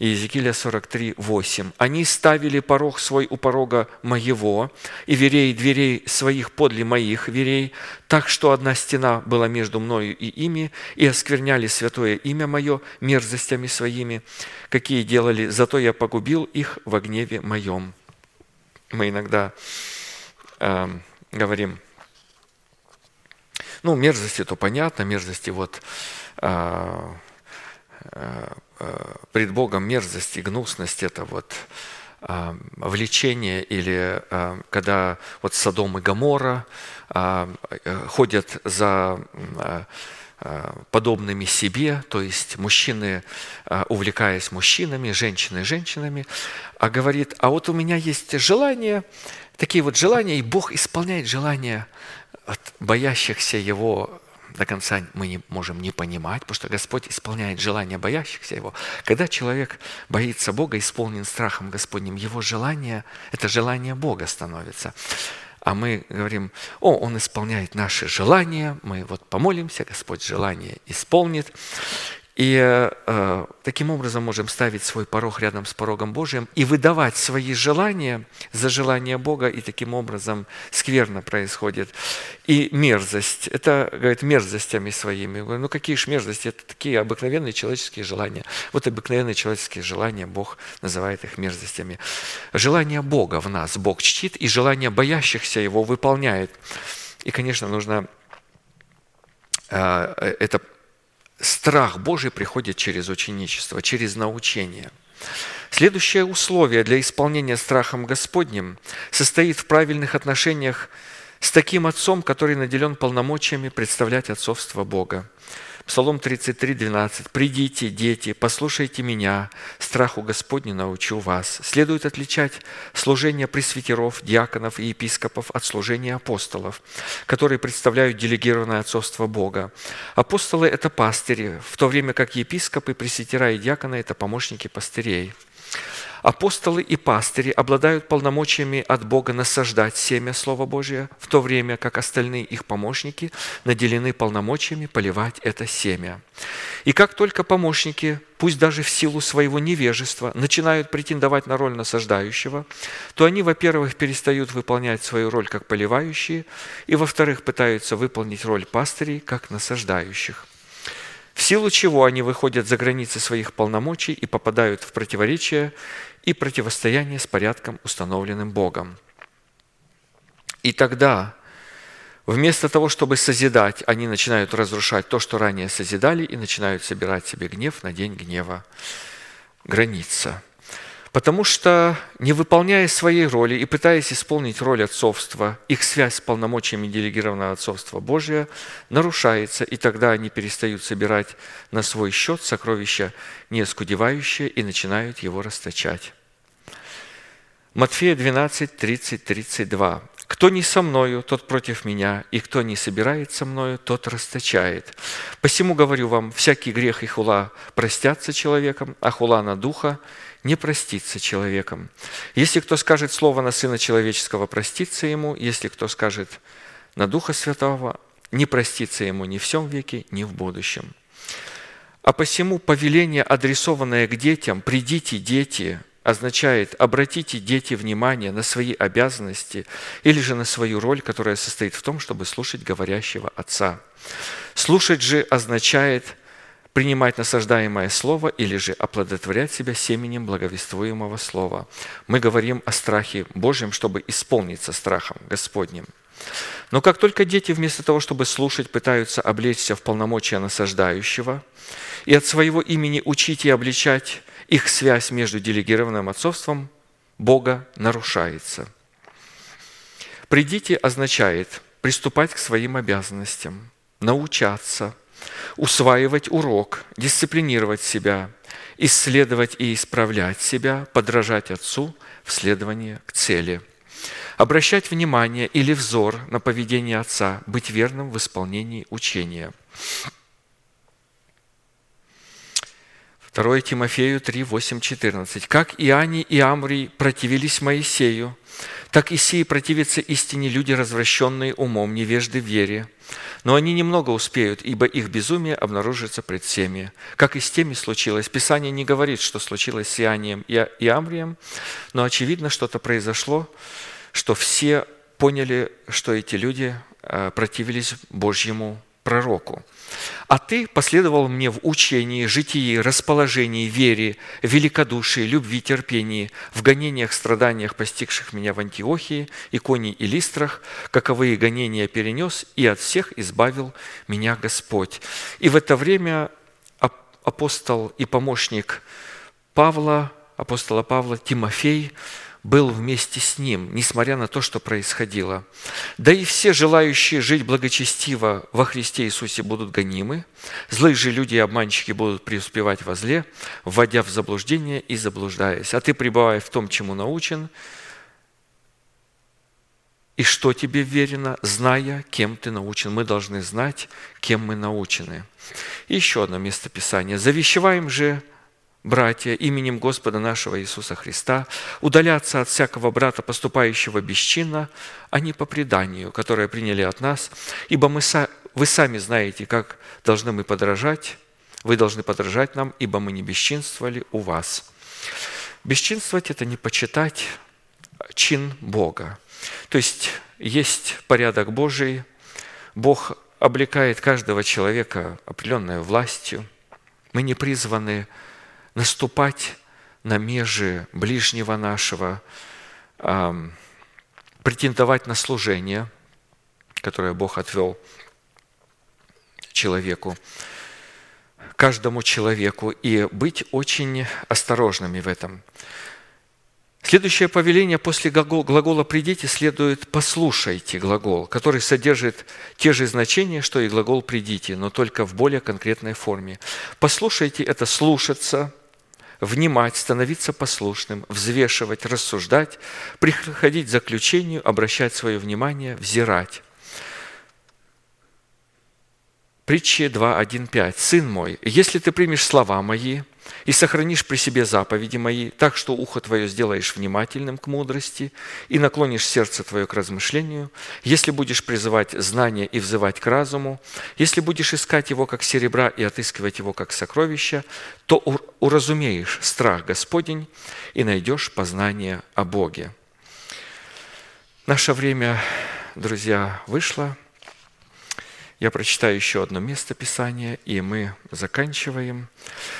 Иезекииля 43, 8. «Они ставили порог свой у порога моего, и верей дверей своих подле моих верей, так что одна стена была между мною и ими, и оскверняли святое имя мое мерзостями своими, какие делали, зато я погубил их во гневе моем». Мы иногда э, говорим, ну, мерзости, то понятно, мерзости вот э, э, пред Богом мерзость и гнусность – это вот а, влечение или а, когда вот Содом и Гамора а, ходят за подобными себе, то есть мужчины, увлекаясь мужчинами, женщины женщинами, а говорит, а вот у меня есть желание, такие вот желания, и Бог исполняет желания от боящихся Его до конца мы не можем не понимать, потому что Господь исполняет желания боящихся Его. Когда человек боится Бога, исполнен страхом Господним, его желание – это желание Бога становится. А мы говорим, о, Он исполняет наши желания, мы вот помолимся, Господь желание исполнит. И э, таким образом можем ставить свой порог рядом с порогом Божьим и выдавать свои желания за желание Бога, и таким образом скверно происходит. И мерзость, это, говорит, мерзостями своими. ну какие же мерзости? Это такие обыкновенные человеческие желания. Вот обыкновенные человеческие желания, Бог называет их мерзостями. Желание Бога в нас Бог чтит, и желание боящихся Его выполняет. И, конечно, нужно э, это страх Божий приходит через ученичество, через научение. Следующее условие для исполнения страхом Господним состоит в правильных отношениях с таким отцом, который наделен полномочиями представлять отцовство Бога. Псалом 33, 12. «Придите, дети, послушайте меня, страху Господню научу вас». Следует отличать служение пресвитеров, диаконов и епископов от служения апостолов, которые представляют делегированное отцовство Бога. Апостолы – это пастыри, в то время как епископы, пресвитера и диаконы – это помощники пастырей. Апостолы и пастыри обладают полномочиями от Бога насаждать семя Слова Божия, в то время как остальные их помощники наделены полномочиями поливать это семя. И как только помощники, пусть даже в силу своего невежества, начинают претендовать на роль насаждающего, то они, во-первых, перестают выполнять свою роль как поливающие, и, во-вторых, пытаются выполнить роль пастырей как насаждающих – в силу чего они выходят за границы своих полномочий и попадают в противоречие и противостояние с порядком, установленным Богом. И тогда, вместо того, чтобы созидать, они начинают разрушать то, что ранее созидали, и начинают собирать себе гнев на день гнева. Граница – Потому что, не выполняя своей роли и пытаясь исполнить роль отцовства, их связь с полномочиями делегированного отцовства Божия нарушается, и тогда они перестают собирать на свой счет сокровища неоскудевающие и начинают его расточать. Матфея 12, 30, 32. «Кто не со мною, тот против меня, и кто не собирает со мною, тот расточает. Посему говорю вам, всякий грех и хула простятся человеком, а хула на духа не простится человеком. Если кто скажет слово на Сына Человеческого, простится ему. Если кто скажет на Духа Святого, не простится ему ни в всем веке, ни в будущем. А посему повеление, адресованное к детям, «Придите, дети», означает «обратите, дети, внимание на свои обязанности или же на свою роль, которая состоит в том, чтобы слушать говорящего Отца». Слушать же означает – принимать насаждаемое слово или же оплодотворять себя семенем благовествуемого слова. Мы говорим о страхе Божьем, чтобы исполниться страхом Господним. Но как только дети вместо того, чтобы слушать, пытаются облечься в полномочия насаждающего и от своего имени учить и обличать, их связь между делегированным отцовством Бога нарушается. «Придите» означает приступать к своим обязанностям, научаться – усваивать урок, дисциплинировать себя, исследовать и исправлять себя, подражать Отцу в следовании к цели. Обращать внимание или взор на поведение Отца, быть верным в исполнении учения. 2 Тимофею 3, 8, 14. «Как и Ани и Амрий противились Моисею, так и сии противятся истине люди, развращенные умом, невежды в вере. Но они немного успеют, ибо их безумие обнаружится пред всеми. Как и с теми случилось. Писание не говорит, что случилось с Ианием и Амрием, но очевидно, что-то произошло, что все поняли, что эти люди э, противились Божьему пророку. А ты последовал мне в учении, житии, расположении, вере, великодушии, любви, терпении, в гонениях, страданиях, постигших меня в Антиохии, Иконии и Листрах, каковые гонения перенес, и от всех избавил меня Господь». И в это время апостол и помощник Павла апостола Павла, Тимофей был вместе с ним, несмотря на то, что происходило. Да и все желающие жить благочестиво во Христе Иисусе будут гонимы, злые же люди и обманщики будут преуспевать во зле, вводя в заблуждение и заблуждаясь. А ты, пребывая в том, чему научен, и что тебе верено, зная, кем ты научен. Мы должны знать, кем мы научены. И еще одно место Писания. «Завещеваем же братья, именем Господа нашего Иисуса Христа, удаляться от всякого брата, поступающего бесчинно, а не по преданию, которое приняли от нас, ибо мы, вы сами знаете, как должны мы подражать, вы должны подражать нам, ибо мы не бесчинствовали у вас». Бесчинствовать – это не почитать чин Бога. То есть есть порядок Божий, Бог облекает каждого человека определенной властью. Мы не призваны наступать на межи ближнего нашего, претендовать на служение, которое Бог отвел человеку, каждому человеку, и быть очень осторожными в этом. Следующее повеление после глагола «придите» следует «послушайте» глагол, который содержит те же значения, что и глагол «придите», но только в более конкретной форме. «Послушайте» – это «слушаться», внимать, становиться послушным, взвешивать, рассуждать, приходить к заключению, обращать свое внимание, взирать. Притчи 2.1.5. «Сын мой, если ты примешь слова мои и сохранишь при себе заповеди мои, так что ухо твое сделаешь внимательным к мудрости и наклонишь сердце твое к размышлению, если будешь призывать знания и взывать к разуму, если будешь искать его как серебра и отыскивать его как сокровища, то уразумеешь страх Господень и найдешь познание о Боге». Наше время, друзья, вышло – я прочитаю еще одно место Писания, и мы заканчиваем.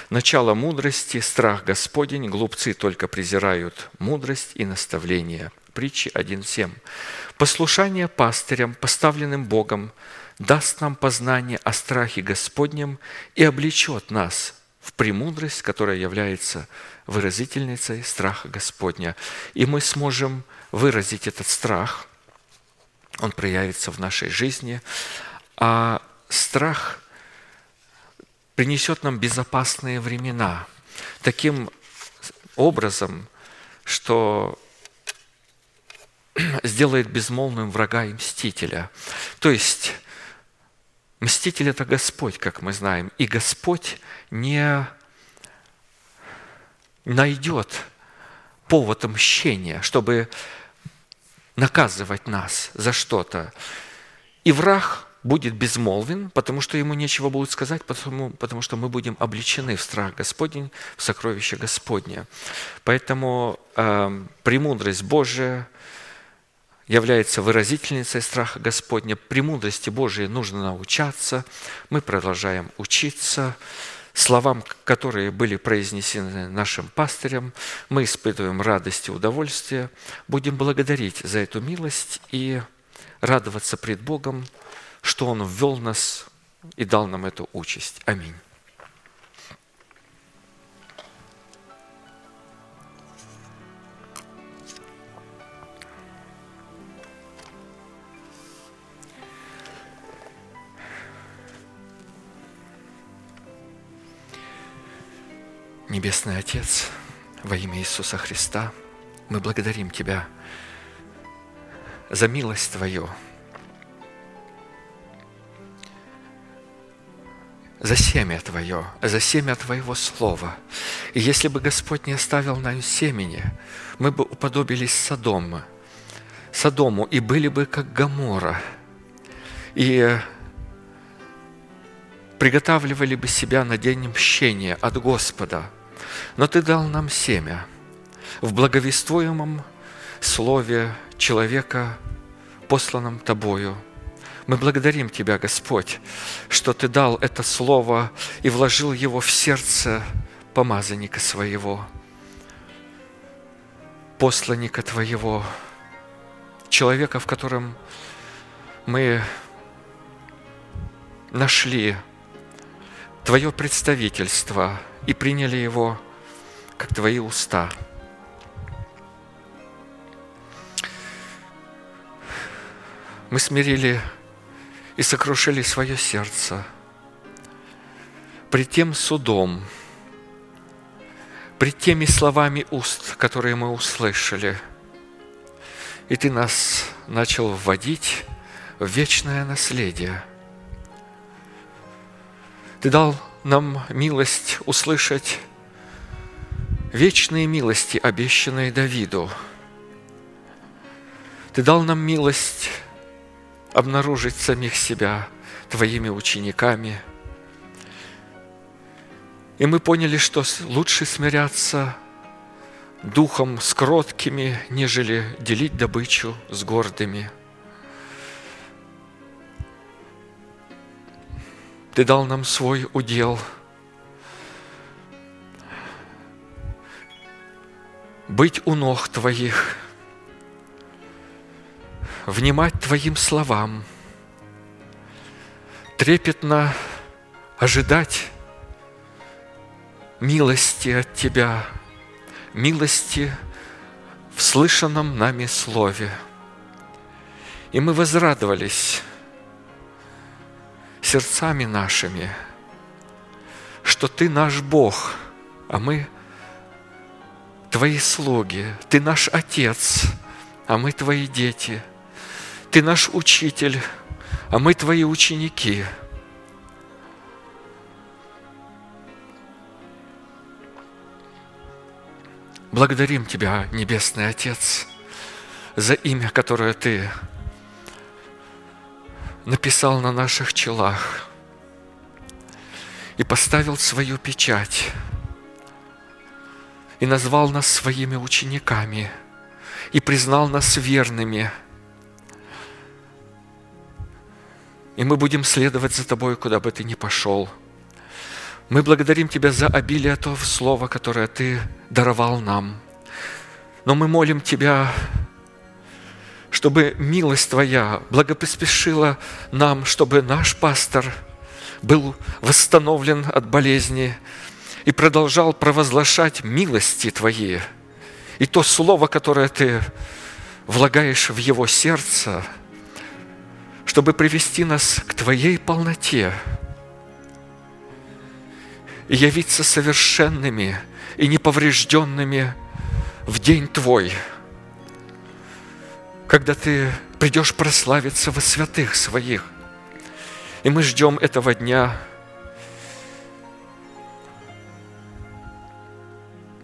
«Начало мудрости – страх Господень, глупцы только презирают мудрость и наставление». Притчи 1.7. «Послушание пастырям, поставленным Богом, даст нам познание о страхе Господнем и облечет нас в премудрость, которая является выразительницей страха Господня. И мы сможем выразить этот страх, он проявится в нашей жизни, а страх принесет нам безопасные времена таким образом, что сделает безмолвным врага и мстителя. То есть мститель – это Господь, как мы знаем, и Господь не найдет повод мщения, чтобы наказывать нас за что-то. И враг будет безмолвен, потому что ему нечего будет сказать, потому, потому что мы будем обличены в страх Господень, в сокровище Господне. Поэтому э, премудрость Божия является выразительницей страха Господня. Премудрости Божией нужно научаться. Мы продолжаем учиться словам, которые были произнесены нашим пастырем. Мы испытываем радость и удовольствие. Будем благодарить за эту милость и радоваться пред Богом, что Он ввел нас и дал нам эту участь. Аминь. Небесный Отец, во имя Иисуса Христа, мы благодарим Тебя за милость Твою, за семя Твое, за семя Твоего Слова. И если бы Господь не оставил нам семени, мы бы уподобились Содому, Содому и были бы как Гамора, и приготавливали бы себя на день мщения от Господа. Но Ты дал нам семя в благовествуемом слове человека, посланном Тобою – мы благодарим Тебя, Господь, что Ты дал это слово и вложил его в сердце помазанника своего, посланника Твоего, человека, в котором мы нашли Твое представительство и приняли его как Твои уста. Мы смирили и сокрушили свое сердце пред тем судом, пред теми словами уст, которые мы услышали. И Ты нас начал вводить в вечное наследие. Ты дал нам милость услышать вечные милости, обещанные Давиду. Ты дал нам милость обнаружить самих себя Твоими учениками. И мы поняли, что лучше смиряться духом с кроткими, нежели делить добычу с гордыми. Ты дал нам свой удел. Быть у ног Твоих – внимать Твоим словам, трепетно ожидать милости от Тебя, милости в слышанном нами слове. И мы возрадовались сердцами нашими, что Ты наш Бог, а мы Твои слуги, Ты наш Отец, а мы Твои дети – ты наш учитель, а мы Твои ученики. Благодарим Тебя, Небесный Отец, за имя, которое Ты написал на наших челах и поставил свою печать и назвал нас своими учениками и признал нас верными – и мы будем следовать за Тобой, куда бы Ты ни пошел. Мы благодарим Тебя за обилие того слова, которое Ты даровал нам. Но мы молим Тебя, чтобы милость Твоя благопоспешила нам, чтобы наш пастор был восстановлен от болезни и продолжал провозглашать милости Твои. И то слово, которое Ты влагаешь в его сердце – чтобы привести нас к Твоей полноте. И явиться совершенными и неповрежденными в день Твой, когда Ты придешь прославиться во святых Своих. И мы ждем этого дня.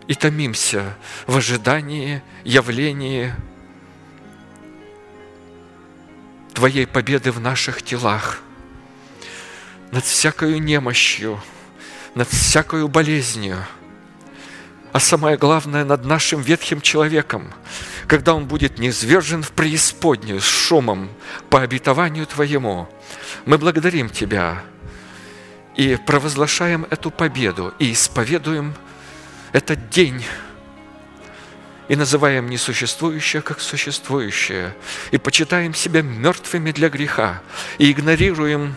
И томимся в ожидании явления Твоей победы в наших телах, над всякою немощью, над всякою болезнью, а самое главное, над нашим ветхим человеком, когда он будет низвержен в преисподнюю с шумом по обетованию Твоему. Мы благодарим Тебя и провозглашаем эту победу и исповедуем этот день и называем несуществующее как существующее, и почитаем себя мертвыми для греха, и игнорируем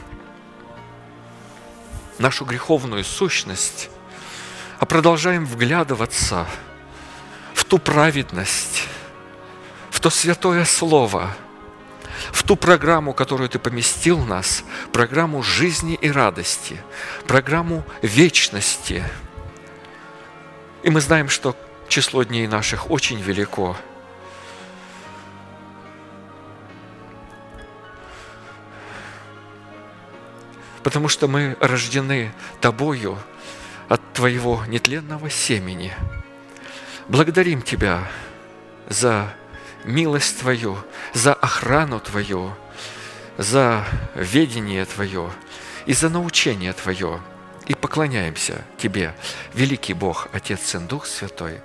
нашу греховную сущность, а продолжаем вглядываться в ту праведность, в то святое Слово, в ту программу, которую Ты поместил нас, программу жизни и радости, программу вечности. И мы знаем, что число дней наших очень велико. Потому что мы рождены Тобою от Твоего нетленного семени. Благодарим Тебя за милость Твою, за охрану Твою, за ведение Твое и за научение Твое. И поклоняемся Тебе, великий Бог, Отец, Сын, Дух Святой –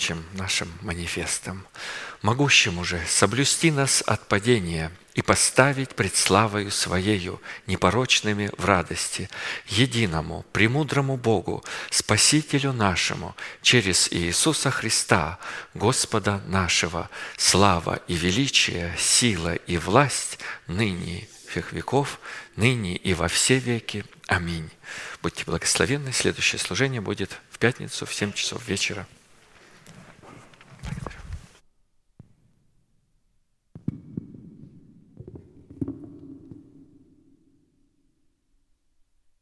Закончим нашим манифестом. «Могущему же соблюсти нас от падения и поставить пред славою Своею, непорочными в радости, единому, премудрому Богу, Спасителю нашему, через Иисуса Христа, Господа нашего, слава и величие, сила и власть ныне всех веков, ныне и во все веки. Аминь. Будьте благословенны. Следующее служение будет в пятницу в 7 часов вечера.